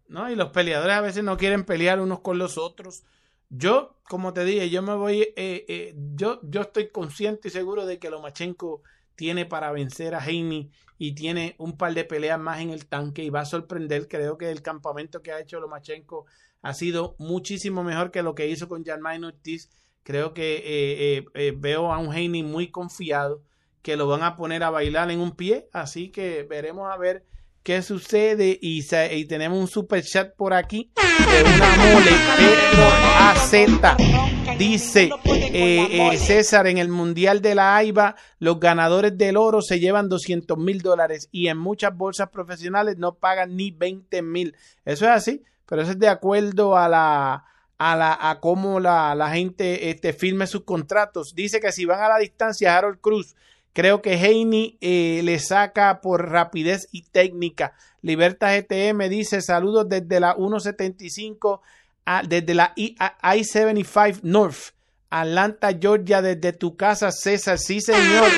Speaker 3: ¿No? Y los peleadores a veces no quieren pelear unos con los otros. Yo, como te dije, yo me voy, eh, eh, yo, yo estoy consciente y seguro de que Lomachenko tiene para vencer a Heini y tiene un par de peleas más en el tanque y va a sorprender. Creo que el campamento que ha hecho Lomachenko ha sido muchísimo mejor que lo que hizo con Germain Ortiz. Creo que eh, eh, eh, veo a un Heini muy confiado, que lo van a poner a bailar en un pie. Así que veremos a ver qué sucede. Y, tenemos un super chat por aquí de una mole, Pedro AZ. Dice eh, eh, César, en el Mundial de la AIBA, los ganadores del oro se llevan 200 mil dólares y en muchas bolsas profesionales no pagan ni 20 mil. Eso es así, pero eso es de acuerdo a la a, la, a cómo la, la gente este, firme sus contratos. Dice que si van a la distancia, Harold Cruz, creo que Heine eh, le saca por rapidez y técnica. Libertad GTM dice saludos desde la 175, a- desde la I- a- I-75 North, Atlanta, Georgia, desde tu casa, César. Sí, señor.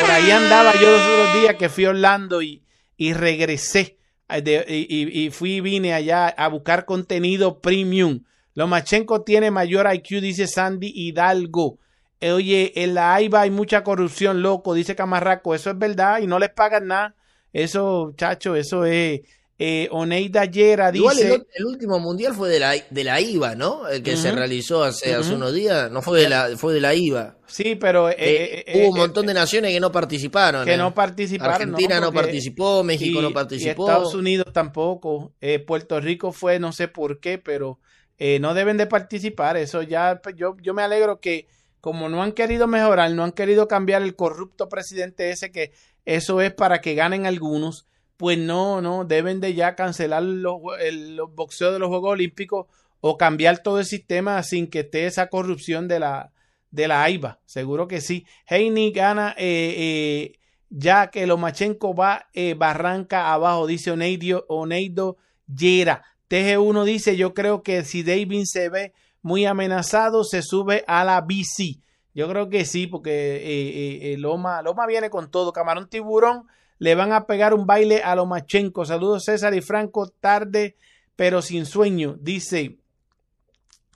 Speaker 3: Por ahí andaba yo los otros días que fui a Orlando y, y regresé. eh, y- y fui y vine allá a buscar contenido premium. Lomachenko tiene mayor IQ, dice Sandy Hidalgo. Eh, Oye, en la AIBA hay mucha corrupción, loco, dice Camarraco. Eso es verdad y no les pagan nada. Eso, chacho, eso es. Eh, Oneida Yera
Speaker 4: Igual
Speaker 3: dice.
Speaker 4: el, el último mundial fue de la, de la IVA, ¿no? El que se realizó hace, hace unos días. No fue de la, fue de la IVA.
Speaker 3: Sí, pero. eh,
Speaker 4: Eh,
Speaker 3: eh,
Speaker 4: hubo un montón de naciones que no participaron.
Speaker 3: que no participaron.
Speaker 4: Argentina no, participó, México
Speaker 3: y-
Speaker 4: no
Speaker 3: y
Speaker 4: participó.
Speaker 3: Estados Unidos tampoco. Eh, Puerto Rico fue, no sé por qué, pero eh, no deben de participar. Eso ya, yo, yo me alegro que como no han querido mejorar, no han querido cambiar el corrupto presidente ese, que eso es para que ganen algunos, pues no, no, deben de ya cancelar los, el, los boxeos de los Juegos Olímpicos o cambiar todo el sistema sin que esté esa corrupción de la, de la AIBA. Seguro que sí. Heini gana eh, eh, ya que Lomachenko va eh, barranca abajo, dice Oneido, Oneido Yera. TG1 dice, yo creo que si David se ve muy amenazado, se sube a la bici. Yo creo que sí, porque eh, eh, eh, Loma, Loma viene con todo. Camarón Tiburón le van a pegar un baile a Lomachenko. Saludos César y Franco, tarde pero sin sueño. Dice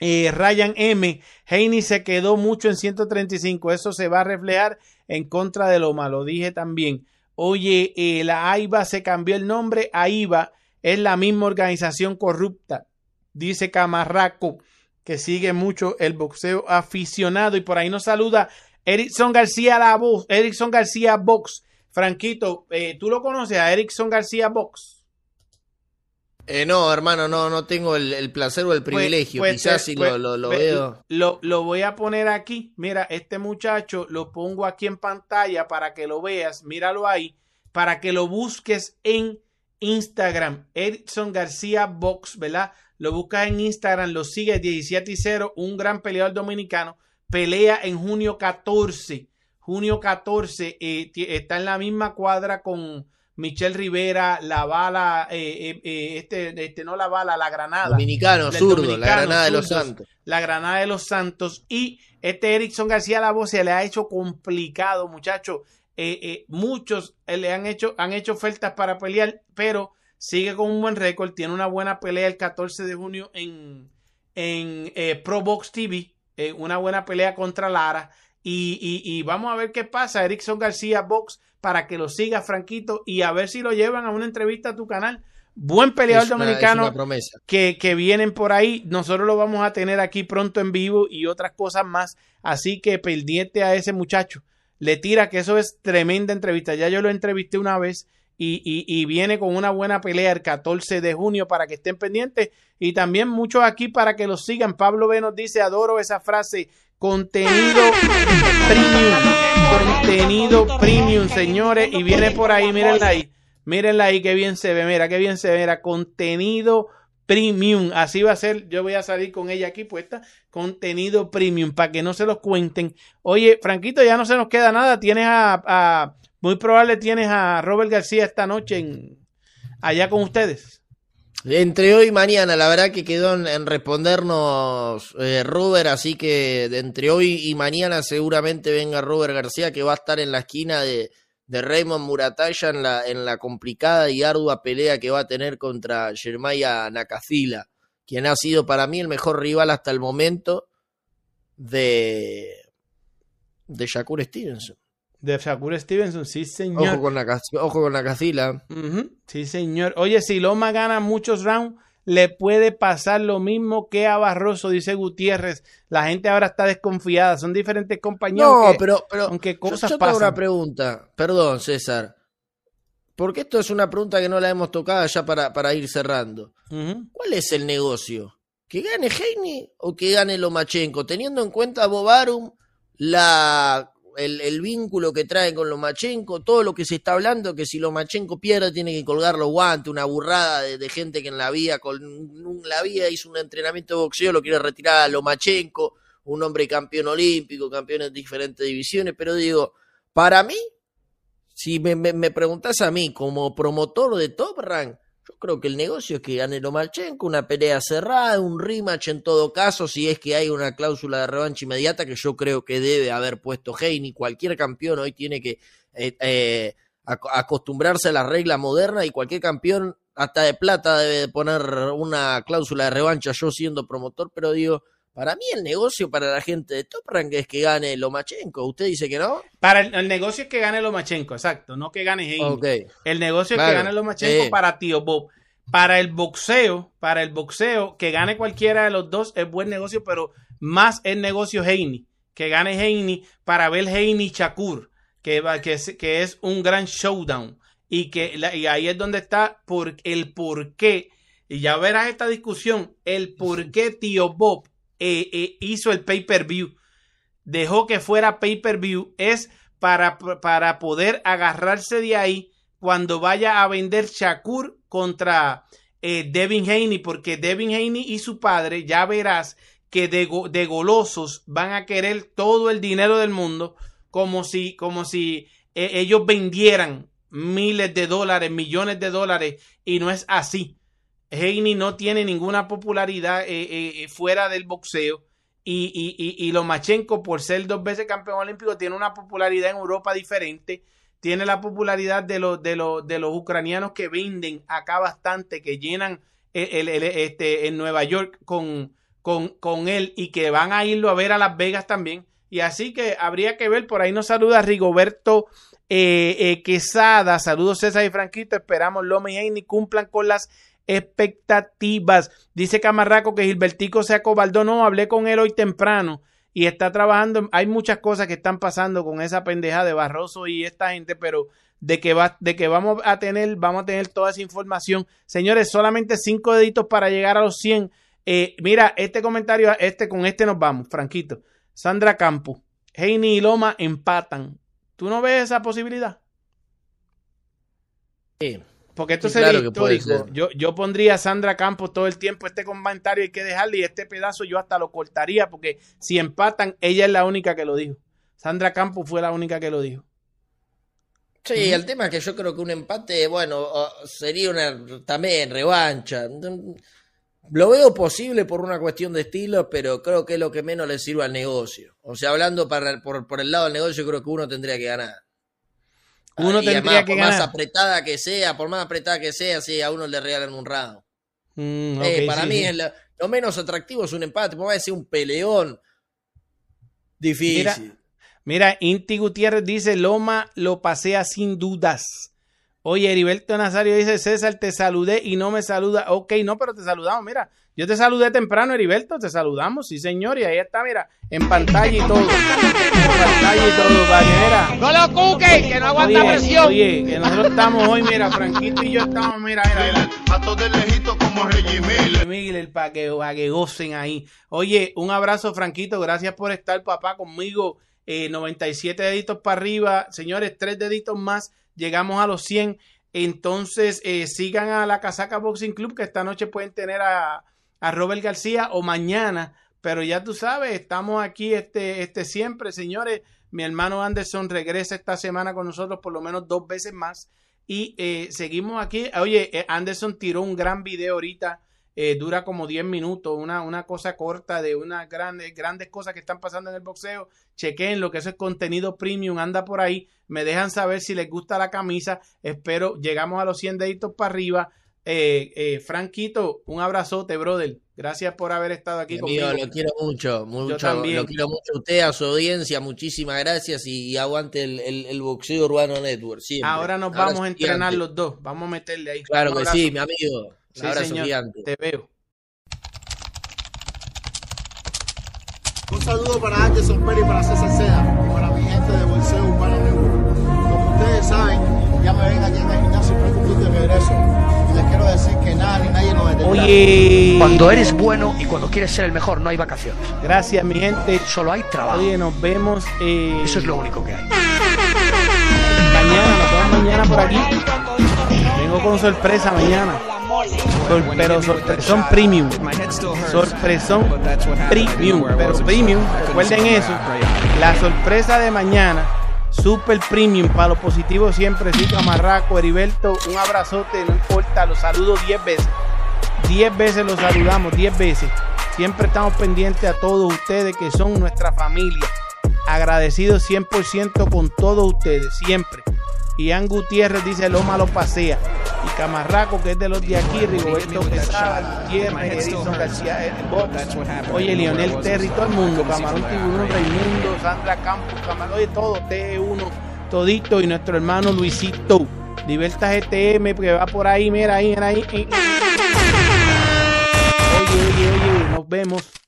Speaker 3: Ryan M. Heine se quedó mucho en 135. Eso se va a reflejar en contra de Loma. Lo dije también. Oye, la AIBA se cambió el nombre a. Es la misma organización corrupta. Dice Camarraco, que sigue mucho el boxeo aficionado. Y por ahí nos saluda Erickson García la voz. Erickson García Box. Franquito, eh, ¿tú lo conoces a Erickson García Box?
Speaker 4: Eh, no, hermano, no, no tengo el, el placer o el
Speaker 3: Pues-
Speaker 4: privilegio.
Speaker 3: pues,
Speaker 4: Quizás
Speaker 3: eh,
Speaker 4: si
Speaker 3: pues,
Speaker 4: lo, lo, lo
Speaker 3: ve-
Speaker 4: veo.
Speaker 3: Lo, lo voy a poner aquí. Mira, este muchacho lo pongo aquí en pantalla para que lo veas. Míralo ahí. Para que lo busques en Instagram. Edson García Box, ¿verdad? Lo buscas en Instagram, lo sigues 17 y 0. Un gran peleador dominicano. Pelea en junio 14. Junio 14. eh, está en la misma cuadra con Michelle Rivera, la bala, eh, eh, eh, este, este, no la bala, la granada.
Speaker 4: Dominicano, zurdo, la granada de los Santos.
Speaker 3: La Granada de los Santos. Y este Erickson García la voz se le ha hecho complicado, muchachos. Eh, eh, muchos eh, le han hecho, han hecho ofertas para pelear, pero sigue con un buen récord. Tiene una buena pelea el 14 de junio en, en eh, Pro Box TV. eh, una buena pelea contra Lara. Y, y- y vamos a ver qué pasa. Erickson García Box para que lo siga Franquito y a ver si lo llevan a una entrevista a tu canal. Buen peleador
Speaker 4: una-
Speaker 3: dominicano que, que vienen por ahí. Nosotros lo vamos a tener aquí pronto en vivo y otras cosas más. Así que pendiente a ese muchacho. Le tira que eso es tremenda entrevista. Ya yo lo entrevisté una vez y, y- y viene con una buena pelea el 14 de junio para que estén pendientes. Y también muchos aquí para que lo sigan. Pablo B nos dice, adoro esa frase. Contenido premium. Contenido premium, señores. Y viene por ahí, mírenla ahí. Mírenla ahí, qué bien se ve. Mira, qué bien se ve. Mira, contenido premium. Así va a ser. Yo voy a salir con ella aquí puesta. Contenido premium, para que no se los cuenten. Oye, Franquito, ya no se nos queda nada. Tienes a- muy probable tienes a Robert García esta noche en, allá con ustedes.
Speaker 4: Entre hoy y mañana, la verdad que quedó en, respondernos eh, Robert, así que entre hoy y mañana seguramente venga Robert García, que va a estar en la esquina de, de Raymond Murataya en la, en la complicada y ardua pelea que va a tener contra Jeremiah Nakazila, quien ha sido para mí el mejor rival hasta el momento de, de Shakur Stevenson.
Speaker 3: De Shakur Stevenson, sí, señor.
Speaker 4: Ojo con, Nakaz- ojo con.
Speaker 3: Ujú, Sí, señor. Oye, si Loma gana muchos rounds, le puede pasar lo mismo que a Barroso, dice Gutiérrez. La gente ahora está desconfiada, son diferentes compañías.
Speaker 4: No,
Speaker 3: aunque-
Speaker 4: pero, pero
Speaker 3: aunque
Speaker 4: yo-
Speaker 3: cosas
Speaker 4: yo, tengo
Speaker 3: pasan.
Speaker 4: una pregunta. Perdón, César. Porque esto es una pregunta que no la hemos tocado ya para, para ir cerrando. ¿Cuál es el negocio? ¿Que gane Heine o que gane Lomachenko? Teniendo en cuenta Bobarum, la, el, el vínculo que trae con Lomachenko, todo lo que se está hablando, que si Lomachenko pierde tiene que colgar los guantes, una burrada de, gente que en la vida, con la vida hizo un entrenamiento de boxeo, lo quiere retirar a Lomachenko, un hombre campeón olímpico, campeón en diferentes divisiones, pero digo, para mí, si me, me, me preguntás a mí como promotor de Top Rank, yo creo que el negocio es que gane Lomachenko, una pelea cerrada, un rematch en todo caso, si es que hay una cláusula de revancha inmediata, que yo creo que debe haber puesto Heini. Cualquier campeón hoy tiene que eh, eh, ac- acostumbrarse a la regla moderna y cualquier campeón, hasta de plata, debe de poner una cláusula de revancha, yo siendo promotor, pero digo, para mí el negocio para la gente de Top Rank es que gane Lomachenko. ¿Usted dice que no?
Speaker 3: Para el, el negocio es que gane Lomachenko, exacto, no que gane Heine. El negocio es que gane Lomachenko
Speaker 4: sí.
Speaker 3: para Tío Bob. Para el boxeo, para el boxeo, que gane cualquiera de los dos es buen negocio, pero más el negocio Heini. Que gane Heini para ver Heini Shakur, que, va- que, es, que es un gran showdown. Y, que, y ahí es donde está por, el por qué. Y ya verás esta discusión, el por qué Tío Bob eh, eh, hizo el pay-per-view dejó que fuera pay-per-view es para, para poder agarrarse de ahí cuando vaya a vender Shakur contra eh, Devin Haney, porque Devin Haney y su padre, ya verás que de, go- de golosos van a querer todo el dinero del mundo, como si, como si eh, ellos vendieran miles de dólares, millones de dólares, y no es así. Haney no tiene ninguna popularidad eh, eh, eh, fuera del boxeo. Y, y, y, y Lomachenko, por ser dos veces campeón olímpico, tiene una popularidad en Europa diferente. Tiene la popularidad de los, de los, de los ucranianos que venden acá bastante, que llenan el, el- este, en Nueva York con, con, con él y que van a irlo a ver a Las Vegas también. Y así que habría que ver, por ahí nos saluda Rigoberto eh, Quesada. Saludos César y Franquito. Esperamos Loma y Haney cumplan con las expectativas. Dice Camarraco que Gilbertico se acobardó. No, hablé con él hoy temprano y está trabajando. Hay muchas cosas que están pasando con esa pendeja de Barroso y esta gente, pero de que, va, de que vamos a tener, vamos a tener toda esa información. Señores, solamente cinco deditos para llegar a los 100. Eh, mira, este comentario, este con este nos vamos, Franquito. Sandra Campos, Heini y Loma empatan. ¿Tú no ves esa posibilidad?
Speaker 4: Sí.
Speaker 3: Porque esto
Speaker 4: Sí,
Speaker 3: sería
Speaker 4: claro
Speaker 3: histórico.
Speaker 4: ser.
Speaker 3: Yo, yo pondría a Sandra Campos todo el tiempo. Este comentario hay que dejarle y este pedazo yo hasta lo cortaría porque si empatan, ella es la única que lo dijo. Sandra Campos fue la única que lo dijo.
Speaker 4: Sí, el tema es que yo creo que un empate, bueno, sería una también revancha. Lo veo posible por una cuestión de estilo, pero creo que es lo que menos le sirve al negocio. O sea, hablando para, por, por el lado del negocio, creo que uno tendría que ganar.
Speaker 3: Uno
Speaker 4: Y
Speaker 3: tendría
Speaker 4: además,
Speaker 3: que
Speaker 4: por más apretada que sea, por más apretada que sea, sí, a uno le regalan un round.
Speaker 3: Mm,
Speaker 4: Eh, para
Speaker 3: sí,
Speaker 4: mí
Speaker 3: sí.
Speaker 4: es lo, lo menos atractivo es un empate, por más sea un peleón. Difícil.
Speaker 3: Mira, mira, Inti Gutiérrez dice, Loma lo pasea sin dudas. Oye, Heriberto Nazario dice, César, te saludé y no me saluda. Ok, no, pero te saludamos, mira. Yo te saludé temprano, Heriberto, te saludamos, sí señor, y ahí está, mira, en pantalla y todo. En pantalla y todo, para que, mira,
Speaker 7: No lo cuque, que no aguanta
Speaker 3: Oye,
Speaker 7: presión.
Speaker 3: oye, que nosotros estamos hoy, mira, Franquito y yo estamos, mira, mira, mira.
Speaker 9: Pato de lejito como Reggie Miller.
Speaker 3: Miguel, para que, pa' que gocen ahí. Oye, un abrazo, Franquito. Gracias por estar, papá, conmigo. Eh, 97 deditos para arriba. Señores, tres deditos más. Llegamos a los 100. Entonces, eh, sigan a la Casaca Boxing Club, que esta noche pueden tener a, a Robert García o mañana. Pero ya tú sabes, estamos aquí este, este siempre, señores. Mi hermano Anderson regresa esta semana con nosotros por lo menos dos veces más. Y eh, seguimos aquí. Oye, eh, Anderson tiró un gran video ahorita. eh, dura como 10 minutos. Una, una cosa corta de unas grandes, grandes cosas que están pasando en el boxeo. Chequen lo que eso es contenido premium. Anda por ahí. Me dejan saber si les gusta la camisa. Espero. Llegamos a los 100 deditos para arriba. Eh, eh, Franquito, un abrazote, brother. Gracias por haber estado aquí
Speaker 4: Amigo,
Speaker 3: conmigo.
Speaker 4: lo quiero mucho, mucho,
Speaker 3: también.
Speaker 4: lo quiero mucho a usted, a su audiencia, muchísimas gracias y, y aguante el, el, el boxeo urbano network. siempre.
Speaker 3: Ahora nos vamos a entrenar
Speaker 4: antes.
Speaker 3: los dos. Vamos a meterle ahí.
Speaker 4: Claro
Speaker 3: Un
Speaker 4: que sí, mi amigo.
Speaker 3: Sí,
Speaker 4: abrazo
Speaker 3: señor.
Speaker 4: gigante.
Speaker 3: Te veo.
Speaker 10: Un saludo para Anderson Perry y para César Seda y para mi gente de Bolseo Urbano Network. Como ustedes saben, ya me ven aquí en el gimnasio para cumplir de regreso. Nada ni nadie nos detendrá.
Speaker 3: Oye.
Speaker 11: Cuando eres bueno y cuando quieres ser el mejor, no hay vacaciones.
Speaker 3: Gracias, mi gente.
Speaker 11: Solo hay trabajo.
Speaker 3: Oye, nos vemos. eh,
Speaker 11: Eso es lo único que hay.
Speaker 3: Mañana, nos vemos mañana por aquí. Vengo con sorpresa mañana. Sor- pero sorpresón premium. Sorpresón premium. Pero premium, recuerden eso. La sorpresa de mañana, super premium para los positivos siempre. Sí, Camarraco, Heriberto, un abrazote, no importa, los saludo 10 veces. 10 veces los saludamos, 10 veces. Siempre estamos pendientes a todos ustedes que son nuestra familia. Agradecidos 100% con todos ustedes, siempre. Ian Gutiérrez dice Loma lo pasea. Y Camarraco, que es de los de aquí, Rigoberto Quesada, Gutiérrez, Edison García. Oye, Lionel Terry, todo el mundo, Camarón Tiburón, Raimundo, Sandra Campos, Camarón, oye, todo, T1, todito, y nuestro hermano Luisito, Liberta GTM, que va por ahí, mira ahí, mira ahí. Oye, oye, oye, nos vemos.